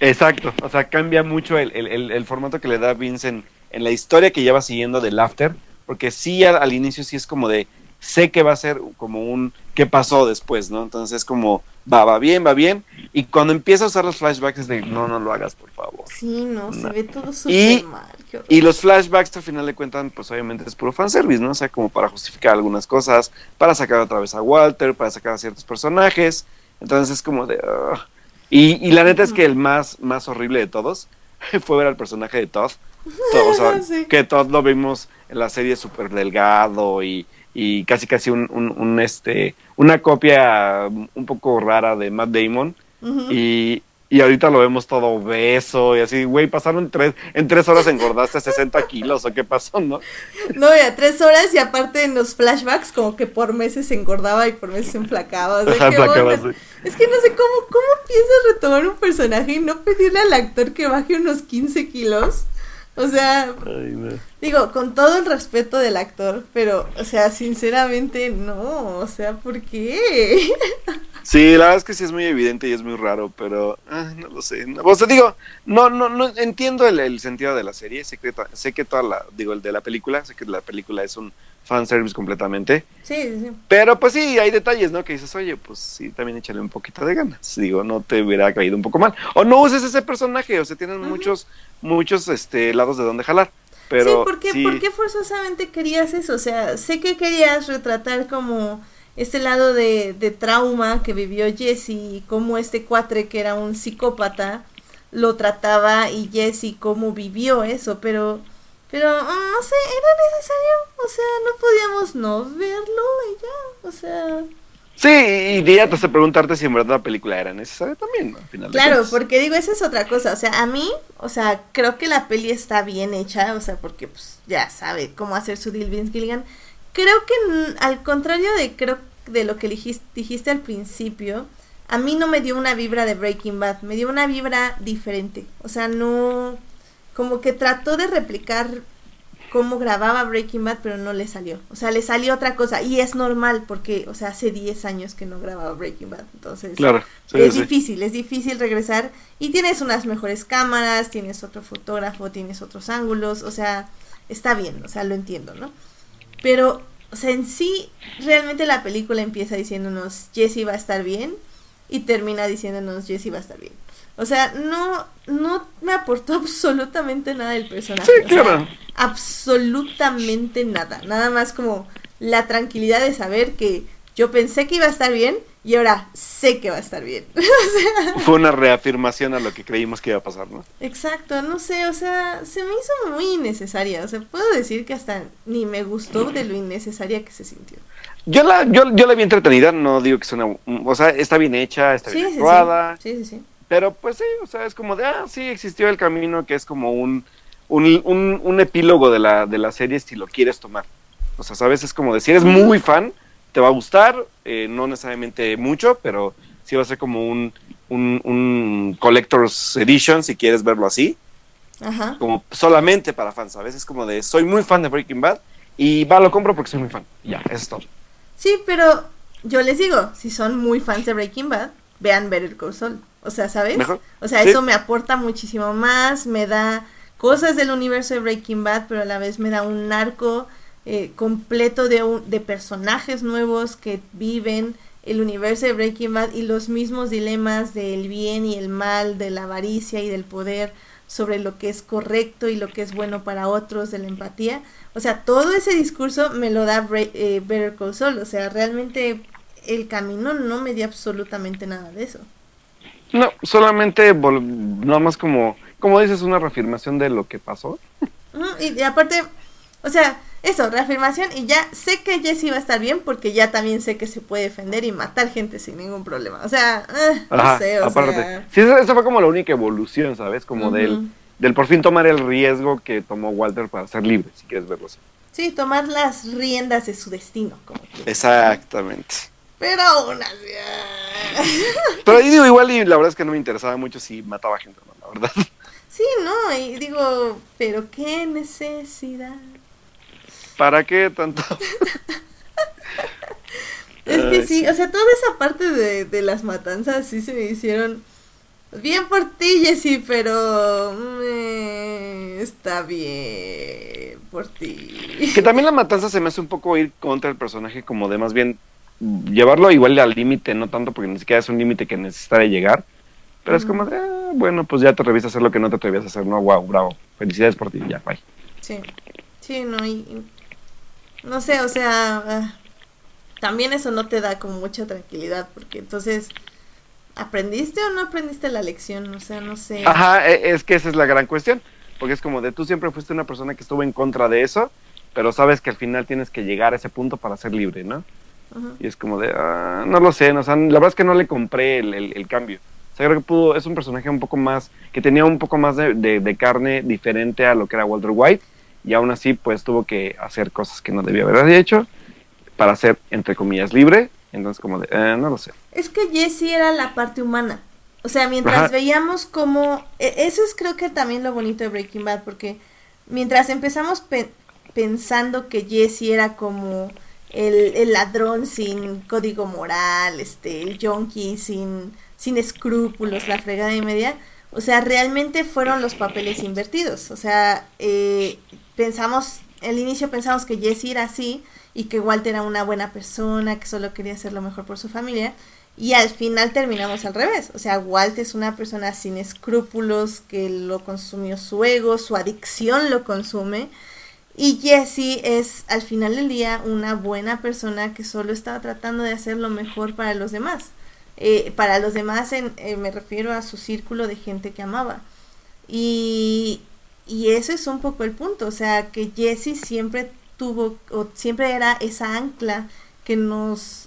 Exacto, o sea, cambia mucho el, el, el, formato que le da Vince en, la historia que ya va siguiendo del After, porque sí al, al inicio sí es como de, sé que va a ser como un, ¿qué pasó después, no? Entonces es como, va, va bien, va bien, y cuando empieza a usar los flashbacks es de, no, no lo hagas, por favor. Sí, no, se ve todo súper mal. qué. Y los flashbacks al final de cuentas, pues obviamente es puro fanservice, ¿no? O sea, como para justificar algunas cosas, para sacar otra vez a Walter, para sacar a ciertos personajes. Entonces es como de... Y, y la neta es que el más, más horrible de todos fue ver al personaje de Todd. Todd, o sea, Sí. que Todd lo vimos en la serie súper delgado y, y casi casi un, un, un, este, una copia un poco rara de Matt Damon. Y, y ahorita lo vemos todo obeso y así, güey, pasaron tres, en tres horas engordaste 60 kilos o qué pasó, ¿no? No, ya tres horas y aparte en los flashbacks como que por meses se engordaba y por meses se enflacaba. o sea, sí. Es que no sé cómo, cómo piensas retomar un personaje y no pedirle al actor que baje unos 15 kilos. O sea, Ay, no. digo, con todo el respeto del actor, pero, o sea, sinceramente no, o sea, ¿por qué? Sí, la verdad es que sí es muy evidente y es muy raro, pero ay, no lo sé. No, o sea, digo, no, no, no entiendo el, el sentido de la serie, sé que, sé que toda la, digo, el de la película, sé que la película es un fanservice completamente, Sí, sí, sí. pero pues sí, hay detalles, ¿no? Que dices, oye, pues sí, también échale un poquito de ganas, digo, no te hubiera caído un poco mal, o no uses ese personaje, o sea, tienen muchos, muchos, este, lados de donde jalar, pero sí, ¿por qué, sí, ¿por qué forzosamente querías eso? O sea, sé que querías retratar como este lado de, de trauma que vivió Jesse y cómo este cuatre que era un psicópata lo trataba y Jesse cómo vivió eso, pero, pero no sé, era necesario, o sea, no podíamos no verlo y ya, o sea... Sí, y te hace preguntarte si en verdad la película era necesaria también, ¿no? Al final de Claro, porque digo, esa es otra cosa, o sea, a mí, o sea, creo que la peli está bien hecha, o sea, porque pues ya sabe cómo hacer su deal Vince Gilligan. Creo que al contrario de creo de lo que dijiste, dijiste al principio, a mí no me dio una vibra de Breaking Bad, me dio una vibra diferente, o sea, no como que trató de replicar cómo grababa Breaking Bad, pero no le salió. O sea, le salió otra cosa. Y es normal porque, o sea, hace 10 años que no grababa Breaking Bad. Entonces, Claro, sí, es sí. difícil, es difícil regresar. Y tienes unas mejores cámaras, tienes otro fotógrafo, tienes otros ángulos. O sea, está bien, o sea, lo entiendo, ¿no? Pero, o sea, en sí, realmente la película empieza diciéndonos Jesse va a estar bien y termina diciéndonos Jesse va a estar bien. O sea, no, no me aportó absolutamente nada el personaje. Sí, o sea, claro. absolutamente nada. Nada más como la tranquilidad de saber que yo pensé que iba a estar bien y ahora sé que va a estar bien. O sea, Fue una reafirmación a lo que creímos que iba a pasar, ¿no? Exacto, no sé, o sea, se me hizo muy innecesaria. O sea, puedo decir que hasta ni me gustó de lo innecesaria que se sintió. Yo la, yo, yo la vi entretenida, no digo que una, o sea, está bien hecha, está Sí, bien sí. actuada, Sí, sí, sí. Pero pues sí, o sea, es como de, ah, sí, existió el camino que es como un, un, un, un epílogo de la, de la serie si lo quieres tomar. O sea, sabes, es como de, si eres muy fan, te va a gustar, eh, no necesariamente mucho, pero sí va a ser como un, un, un Collector's Edition, si quieres verlo así. Ajá. Como solamente para fans, a veces como de, soy muy fan de Breaking Bad y va, lo compro porque soy muy fan. Ya, eso es todo. Sí, pero yo les digo, si son muy fans de Breaking Bad, vean Better Call Saul. O sea, ¿sabes? Mejor. O sea, Sí. eso me aporta muchísimo más, me da cosas del universo de Breaking Bad, pero a la vez me da un arco eh, completo de, un- de personajes nuevos que viven el universo de Breaking Bad y los mismos dilemas del bien y el mal, de la avaricia y del poder sobre lo que es correcto y lo que es bueno para otros, de la empatía. O sea, todo ese discurso me lo da Bre- eh, Better Call Saul. O sea, realmente el camino no me dio absolutamente nada de eso. No, solamente, vol- nada más como, como dices, una reafirmación de lo que pasó. Y, y aparte, o sea, eso, reafirmación y ya sé que Jesse va a estar bien porque ya también sé que se puede defender y matar gente sin ningún problema. O sea, eh, no Ajá, sé, o aparte. sea... Sí, esa, esa fue como la única evolución, ¿sabes? Como Ujú. del, del por fin tomar el riesgo que tomó Walter para ser libre, si quieres verlo así. Sí, tomar las riendas de su destino, como. Exactamente. Pero aún así... ah. Pero ahí digo, igual y la verdad es que no me interesaba mucho si mataba gente, ¿no? La verdad. Sí, no, y digo, pero qué necesidad. ¿Para qué tanto? Es que Ay, sí, o sea, toda esa parte de, de las matanzas sí se me hicieron bien por ti, Jessy, pero mm, está bien por ti. Que también la matanza se me hace un poco ir contra el personaje, como de más bien llevarlo igual al límite, no tanto porque ni siquiera es un límite que necesita de llegar. Pero es como de, ah, bueno, pues ya te atreviste a hacer lo que no te atrevías a hacer, ¿no? Wow, bravo. Felicidades por ti, ya, bye. Sí, sí, no, y, y- no sé, o sea, ah, también eso no te da como mucha tranquilidad, porque entonces, ¿aprendiste o no aprendiste la lección? O sea, no sé. Ajá, e- es que esa es la gran cuestión. Porque es como de tú siempre fuiste una persona que estuvo en contra de eso, pero sabes que al final tienes que llegar a ese punto para ser libre, ¿no? Y es como de, ah, no lo sé, no, o sea, la verdad es que no le compré el, el- el cambio. O sea, creo que pudo, es un personaje un poco más, que tenía un poco más de, de- de carne diferente a lo que era Walter White, y aún así, pues tuvo que hacer cosas que no debía haber hecho para ser, entre comillas, libre. Entonces, como de, eh, no lo sé. Es que Jessie era la parte humana. O sea, mientras Ajá. veíamos como... e- Eso es creo que también lo bonito de Breaking Bad, porque mientras empezamos pe- pensando que Jesse era como el, el ladrón sin código moral, este, el junkie sin, sin escrúpulos, la fregada y media, o sea, realmente fueron los papeles invertidos. O sea, eh, pensamos, al inicio pensamos que Jesse era así y que Walter era una buena persona, que solo quería hacer lo mejor por su familia. Y al final terminamos al revés. O sea, Walt es una persona sin escrúpulos, que lo consumió su ego, su adicción lo consume. Y Jesse es al final del día una buena persona que solo estaba tratando de hacer lo mejor para los demás. Eh, para los demás en- eh, me refiero a su círculo de gente que amaba. Y, y eso es un poco el punto. O sea, que Jesse siempre tuvo, o siempre era esa ancla que nos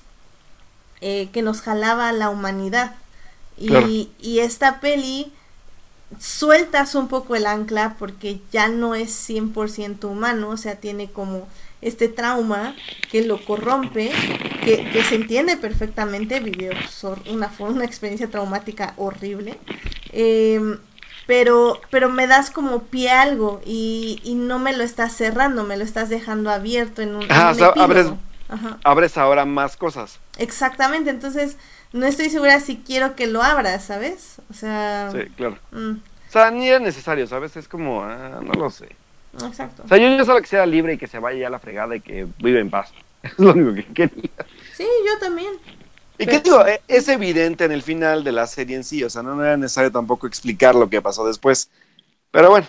eh, que nos jalaba a la humanidad. Y, Claro. y esta peli sueltas un poco el ancla porque ya no es 100% humano, o sea, tiene como este trauma que lo corrompe, que, que se entiende perfectamente, vivió una, una experiencia traumática horrible, em, pero, pero me das como pie a algo y, y no me lo estás cerrando, me lo estás dejando abierto en un, en Ajá, un o sea, epílogo. abres- Ajá. Abres ahora más cosas. Exactamente, entonces no estoy segura si quiero que lo abras, ¿sabes? O sea, Sí, claro. mm, O sea, ni era necesario, ¿sabes? Es como, ah, no lo sé. exacto. O sea, yo, yo solo que sea libre y que se vaya ya a la fregada y que vive en paz. Es lo único que quería. Sí, yo también. Y qué digo, E- es evidente en el final de la serie en sí, o sea, no, no era necesario tampoco explicar lo que pasó después. Pero bueno,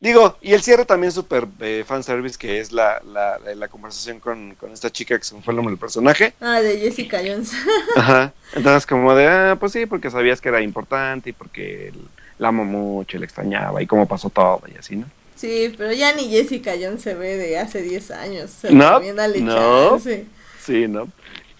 digo, y el cierre también súper eh, fanservice, que es la, la, la- la conversación con, con esta chica que se me fue el nombre del personaje. Ah, de Jessica Jones. Ajá. Entonces, como de, ah, pues sí, porque sabías que era importante y porque la amo mucho y la extrañaba y cómo pasó todo y así, ¿no? sí, pero ya ni Jessica Jones se ve de hace 10 años. O sea, No, no. Sí, ¿no?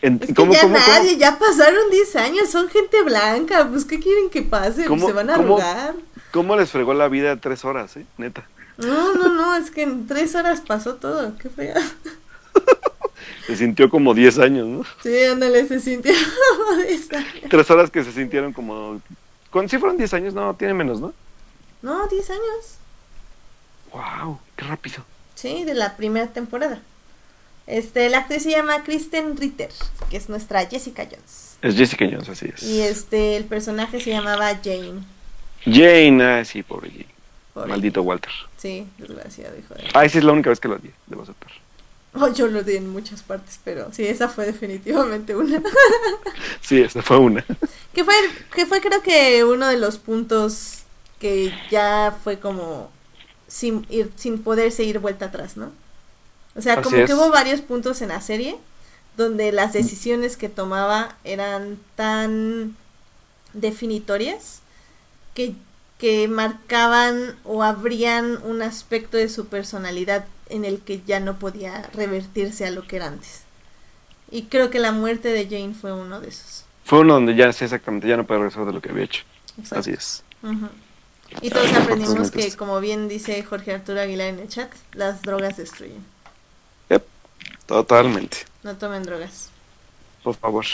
En- Es que ¿cómo- ya cómo- cómo- nadie, ya pasaron 10 años, son gente blanca, pues ¿qué quieren que pase? Pues, ¿Cómo- se van a cómo- arrugar. ¿Cómo les fregó la vida tres horas, eh? Neta. No, no, no, es que en 3 horas pasó todo, qué fea. Se sintió como 10 años, ¿no? Sí, ándale, se sintió como 10 años. Tres horas que se sintieron como... ¿Con, si fueron 10 años? No, tiene menos, ¿no? No, 10 años. ¡Wow! ¡Qué rápido! Sí, de la primera temporada. Este, la actriz se llama Kristen Ritter, que es nuestra Jessica Jones. Es Jessica Jones, así es. Y este, el personaje se llamaba Jane. Jane, ah, sí, pobre Jane. Pobre. Maldito Walter. Sí, desgraciado, hijo de... Ay, sí, es la única vez que lo odié, debo aceptar. Oh, yo lo di en muchas partes, pero sí, esa fue definitivamente una. Sí, esa fue una. que fue, que fue creo que uno de los puntos que ya fue como sin ir, sin poder seguir vuelta atrás, ¿no? O sea, Así como es. que hubo varios puntos en la serie donde las decisiones que tomaba eran tan definitorias que, que marcaban o abrían un aspecto de su personalidad en el que ya no podía revertirse a lo que era antes. Y creo que la muerte de Jane fue uno de esos. Fue uno donde ya, sí, exactamente, ya no puede regresar de lo que había hecho. Exacto. Así es. Y todos aprendimos que, como bien dice Jorge Arturo Aguilar en el chat, las drogas destruyen. Yep, totalmente. No tomen drogas. Por favor.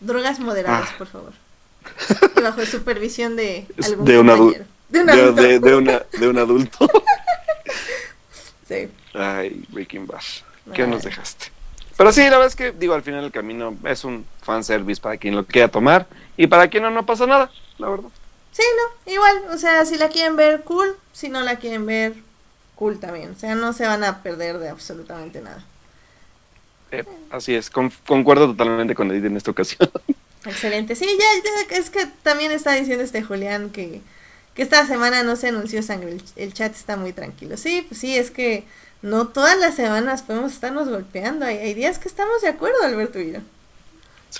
Drogas moderadas, Ah. por favor. Y bajo supervisión de algún de un adu- compañero. De un De, adulto. de- de una, de un adulto. Sí. Ay, Breaking Bad. ¿Qué Ay. nos dejaste? Pero sí, la verdad es que, digo, al final el camino es un fanservice para quien lo quiera tomar y para quien no, no pasa nada, la verdad. Sí, no, igual, o sea, si la quieren ver, cool, si no la quieren ver, cool también, o sea, no se van a perder de absolutamente nada. Eh, así es, con- concuerdo totalmente con Edith en esta ocasión. Excelente, sí, ya, ya, es que también está diciendo este Julián que, que esta semana no se anunció sangre, el, el chat está muy tranquilo. Sí, pues sí, es que no todas las semanas podemos estarnos golpeando, hay, hay días que estamos de acuerdo, Alberto y yo.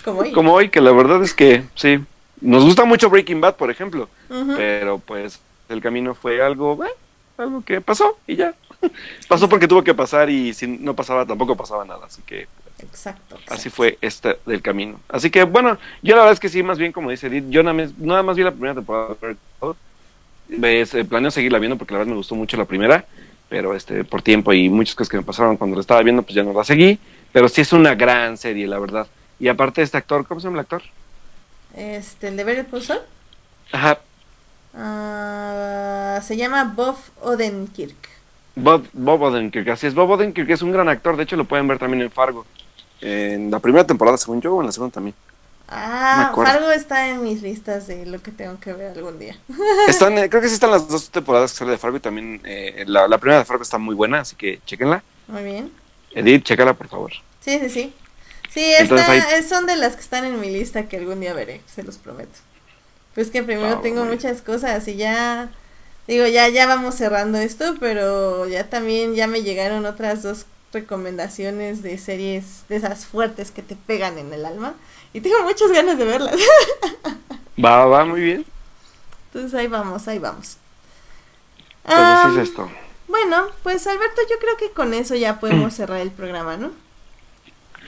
Como hoy. Como hoy, que la verdad es que sí, nos gusta mucho Breaking Bad, por ejemplo, pero pues el camino fue algo, eh, algo que pasó y ya. Pasó porque tuvo que pasar y si no pasaba tampoco pasaba nada, así que Exacto. así fue este del camino. Así que bueno, yo la verdad es que sí, más bien como dice Edith, yo nada más, nada más vi la primera temporada. de. Ves, eh, planeo seguirla viendo porque la verdad me gustó mucho la primera, pero este por tiempo y muchas cosas que me pasaron cuando la estaba viendo, pues ya no la seguí. Pero sí es una gran serie, la verdad. Y aparte este actor, ¿cómo se llama el actor? Este, el de Better Saul, Ajá, ah, se llama Bob Odenkirk. Bob, Bob Odenkirk, así es. Bob Odenkirk es un gran actor, de hecho lo pueden ver también en Fargo. En la primera temporada, según yo, o en la segunda también. Ah, acuerdo. Fargo está en mis listas de lo que tengo que ver algún día. Están, eh, creo que sí están las dos temporadas que sale de Fargo y también eh, la, la primera de Fargo está muy buena, así que chequenla. Muy bien. Edith, chécala por favor. Sí, sí, sí. Sí, Entonces esta- ahí- es- son de las que están en mi lista que algún día veré, se los prometo. Pues que primero Ah, tengo muchas cosas y ya, digo, ya, ya vamos cerrando esto, pero ya también ya me llegaron otras dos recomendaciones de series de esas fuertes que te pegan en el alma y tengo muchas ganas de verlas. Va, va, muy bien. Entonces ahí vamos, ahí vamos. Pues así es esto. bueno, pues Alberto, yo creo que con eso ya podemos cerrar el programa, ¿no?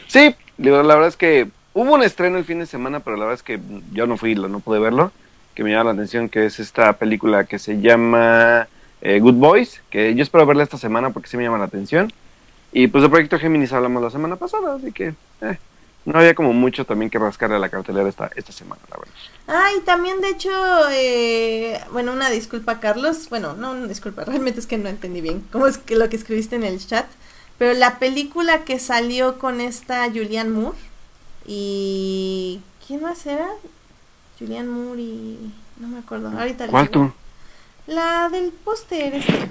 Sí, la verdad es que hubo un estreno el fin de semana, pero la verdad es que yo no fui, lo- no pude verlo, que me llama la atención, que es esta película que se llama eh, Good Boys, que yo espero verla esta semana porque sí me llama la atención. Y pues de Proyecto Géminis hablamos la semana pasada, así que eh, no había como mucho también que rascarle a la cartelera esta, esta semana, la verdad. Ah, y también de hecho, eh, bueno, una disculpa Carlos, bueno, no una disculpa, realmente es que no entendí bien cómo es que lo que escribiste en el chat, pero la película que salió con esta Julianne Moore y... ¿Quién más era? Julianne Moore y... No me acuerdo, ahorita ¿Cuál tú? La del póster este.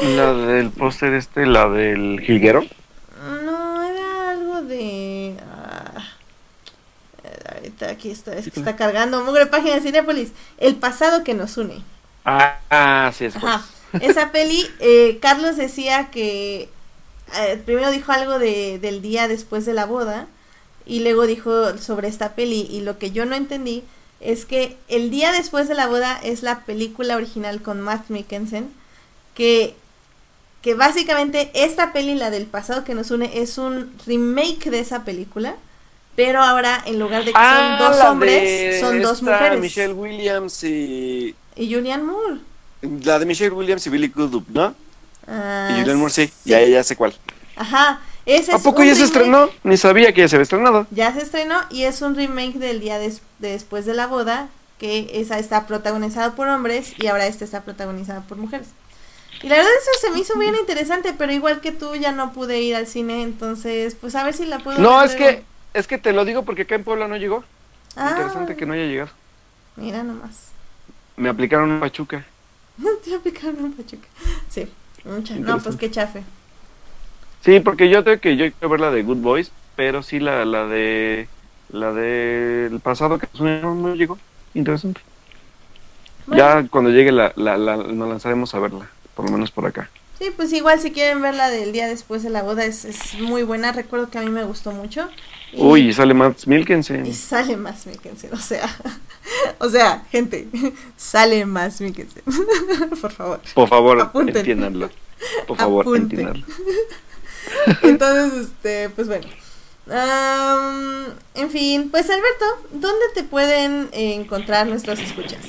La del póster este, la del jilguero. No, era algo de... ah, eh, ahorita aquí está, es que está cargando, mugre página de Cinepolis. El pasado que nos une. Ah, ah, sí, es Ajá. Esa peli, eh, Carlos decía que eh, primero dijo algo de, del día después de la boda y luego dijo sobre esta peli y lo que yo no entendí es que el día después de la boda es la película original con Matt Mikkelsen que que básicamente esta peli la del pasado que nos une es un remake de esa película pero ahora en lugar de que son dos la hombres son dos mujeres Michelle Williams y y Julianne Moore la de Michelle Williams y Billy Crudup, ¿no? Ah, y Julianne Moore sí, sí. ya ya sé cuál. Ajá. Ese ¿A poco ya se estrenó? Ni sabía que ya se había estrenado. Ya se estrenó y es un remake del día des- de después de la boda, que esa está protagonizado por hombres y ahora esta está protagonizada por mujeres. Y la verdad eso se me hizo bien interesante, pero igual que tú ya no pude ir al cine, entonces pues a ver si la puedo No, ver es luego. que, es que te lo digo porque acá en Puebla no llegó. Ah, Interesante que no haya llegado. Mira nomás. Me aplicaron un pachuca. Te aplicaron un pachuca. Sí, mucha. No, pues qué chafe. Sí, porque yo tengo que yo quiero ver la de Good Boys, pero sí la, la de la del pasado que no, no llegó. Interesante. Bueno. Ya cuando llegue la, la, la- nos lanzaremos a verla, por lo menos por acá. Sí, pues igual si quieren ver la del día después de la boda es, es muy buena. Recuerdo que a mí me gustó mucho. Y- Uy, y sale Matt Milkensen. Y sale más Mikkelsen, o sea, o sea, gente, sale más Mikkelsen, por favor. Por favor, Apunten. entiéndanlo. Por favor, Apunten. entiéndanlo. Entonces, este, pues bueno. Am, en fin, pues Alberto, ¿dónde te pueden encontrar nuestros escuchas?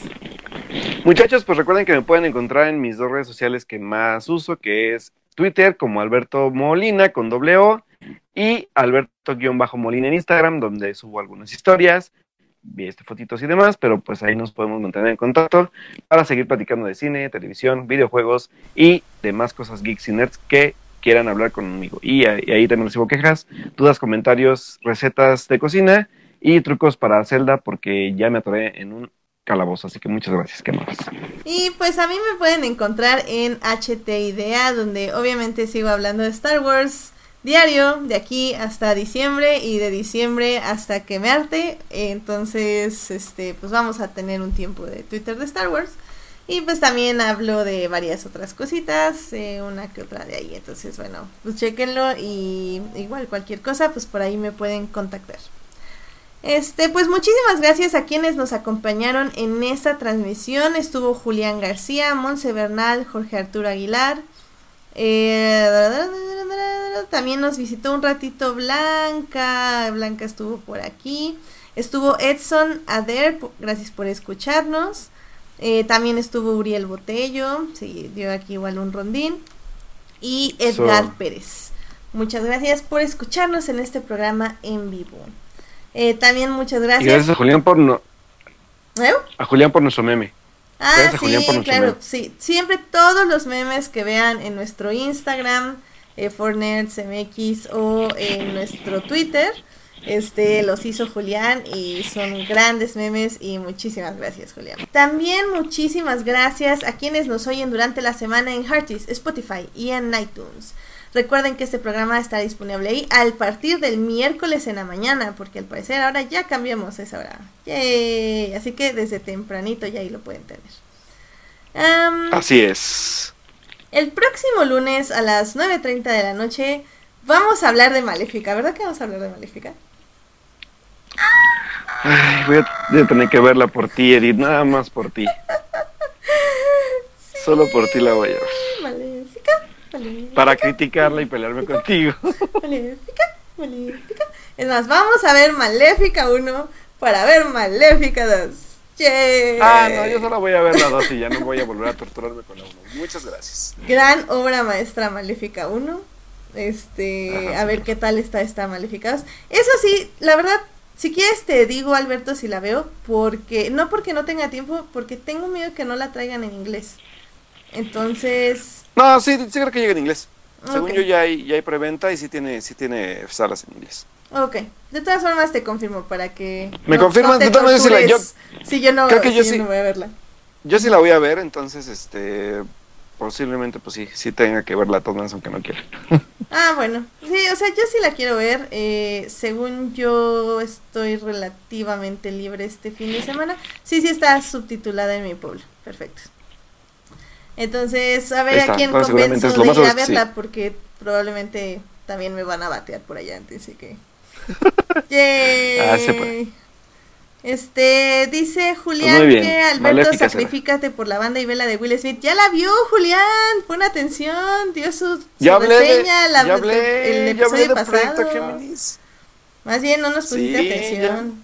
Muchachos, pues recuerden que me pueden encontrar en mis dos redes sociales que más uso, que es Twitter como Alberto Molina con doble O y Alberto-Molina en Instagram, donde subo algunas historias, vi este fotitos y demás, pero pues ahí nos podemos mantener en contacto para seguir platicando de cine, televisión, videojuegos y demás cosas geeks y nerds que quieran hablar conmigo. Y, ahí- y ahí también recibo quejas, dudas, comentarios, recetas de cocina y trucos para Zelda porque ya me atoré en un calabozo, así que muchas gracias, qué más. Y pues a mí me pueden encontrar en HT Idea, donde obviamente sigo hablando de Star Wars diario, de aquí hasta diciembre y de diciembre hasta que me arte. Entonces, este, pues vamos a tener un tiempo de Twitter de Star Wars. Y pues también hablo de varias otras cositas, eh, una que otra de ahí. Entonces, bueno, pues chequenlo y igual cualquier cosa, pues por ahí me pueden contactar. Este, pues muchísimas gracias a quienes nos acompañaron en esta transmisión. Estuvo Julián García, Monse Bernal, Jorge Arturo Aguilar. Eh, también nos visitó un ratito Blanca. Blanca estuvo por aquí. Estuvo Edson Ader, gracias por escucharnos. Eh, también estuvo Uriel Botello, sí, dio aquí igual un rondín. Y Edgar So- Pérez. Muchas gracias por escucharnos en este programa en vivo. Eh, también muchas Y gracias. gracias a Julián por no, ¿Eh? a Julián por nuestro meme. Ah, Gracias a sí, Julián por nuestro claro, meme. sí. Siempre todos los memes que vean en nuestro Instagram, eh, ForNerdsMX o en nuestro Twitter, este, los hizo Julián y son grandes memes y muchísimas gracias, Julián. También muchísimas gracias a quienes nos oyen durante la semana en Hearties, Spotify y en iTunes. Recuerden que este programa está disponible ahí al partir del miércoles en la mañana, porque al parecer ahora ya cambiamos esa hora. Yay. Así que desde tempranito ya ahí lo pueden tener. Así es. el próximo lunes a las 9.30 de la noche vamos a hablar de Maléfica, ¿verdad que vamos a hablar de Maléfica? Ay, voy, a, voy a tener que verla por ti, Edith, nada más por ti. Solo por ti la voy a ver. Maléfica, Para criticarla y pelearme contigo. Maléfica, Maléfica. Es más, vamos a ver Maléfica 1 para ver Maléfica 2. Yay. Ah, no, yo solo voy a ver la dos y ya no voy a volver a torturarme con la uno. Muchas gracias. Gran obra maestra Maléfica 1. Este, Ajá. a ver qué tal está esta Maléfica 2. Eso sí, la verdad, si quieres te digo, Alberto, si la veo, porque, no porque no tenga tiempo, porque tengo miedo que no la traigan en inglés. Entonces, No, sí, sí creo que llega en inglés. Según Ok. yo ya hay, ya hay preventa y sí tiene, sí tiene salas en inglés. ok. De todas formas te confirmo para que... ¿Me no- confirmas? no De todas maneras, si la- yo- si yo no, creo que si yo sí- no voy a verla. Yo sí la voy a ver, entonces, este, posiblemente, pues sí, sí tenga que verla todas, aunque no quiera. Ah, bueno. Sí, o sea, yo sí la quiero ver. Eh, según yo estoy relativamente libre este fin de semana. Sí, sí está subtitulada en mi pueblo. Perfecto. Entonces, a ver a quién convenzo de ir a sí. verla porque probablemente también me van a batear por allá antes, así que... Yay. Ah, se puede. Este, dice Julián Pues bien. que Alberto sacrifícate por la banda y vela de Will Smith. Ya la vio, Julián. Pon atención. Dio su, su Ya hablé, reseña la- ya hablé, el ya hablé episodio pasado. Géminis. Más bien no nos pusiste Sí, atención.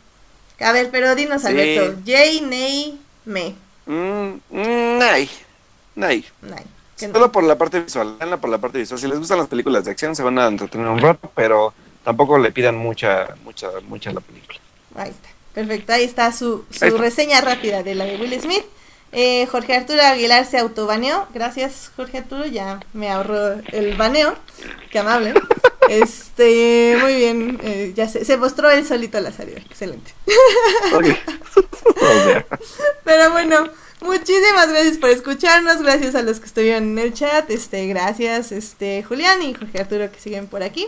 A ver, pero dinos, Sí. Alberto. Jay, Ney, Me. Mm, mm, nay, nay. Nay. No. Solo por la parte visual, por la parte visual. Si les gustan las películas de acción, se van a entretener un rato, pero tampoco le pidan mucha, mucha, mucha la película. Ahí está. Perfecto, ahí está su, su Ahí está. reseña rápida de la de Will Smith. Eh, Jorge Arturo Aguilar se autobaneó. Gracias, Jorge Arturo. Ya me ahorró el baneo. Qué amable. Este, muy bien. eh, ya se, se mostró él solito la salida. Excelente. Ok. O sea, Pero bueno, muchísimas gracias por escucharnos. Gracias a los que estuvieron en el chat. Este, gracias, este, Julián y Jorge Arturo que siguen por aquí.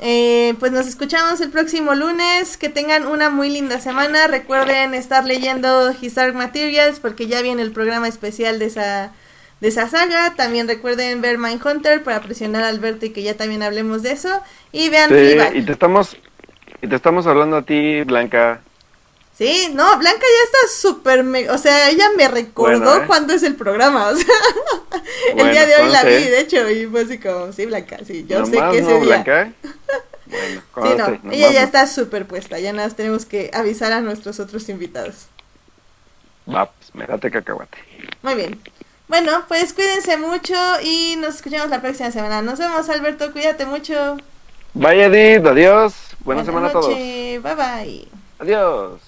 Eh, pues nos escuchamos el próximo lunes. Que tengan una muy linda semana. Recuerden estar leyendo His Dark Materials porque ya viene el programa especial de esa, de esa saga. También recuerden ver Mindhunter para presionar a Alberto y que ya también hablemos de eso. Y vean sí, y te estamos, y te estamos hablando a ti, Blanca. Sí, no, Blanca ya está súper, o sea, ella me recordó Bueno, ¿eh? cuándo es el programa, o sea, el día de hoy la vi, de hecho, y fue así como, sí, Blanca, sí, yo sé que ese no, día. Blanca. Bueno, Sí, no, ella ya está súper puesta, ya nada más tenemos que avisar a nuestros otros invitados. Va, pues, me date cacahuate. Muy bien. Bueno, pues cuídense mucho y nos escuchamos la próxima semana. Nos vemos, Alberto, cuídate mucho. Bye, Edith, adiós. Buena, semana a todos. bye bye. Adiós.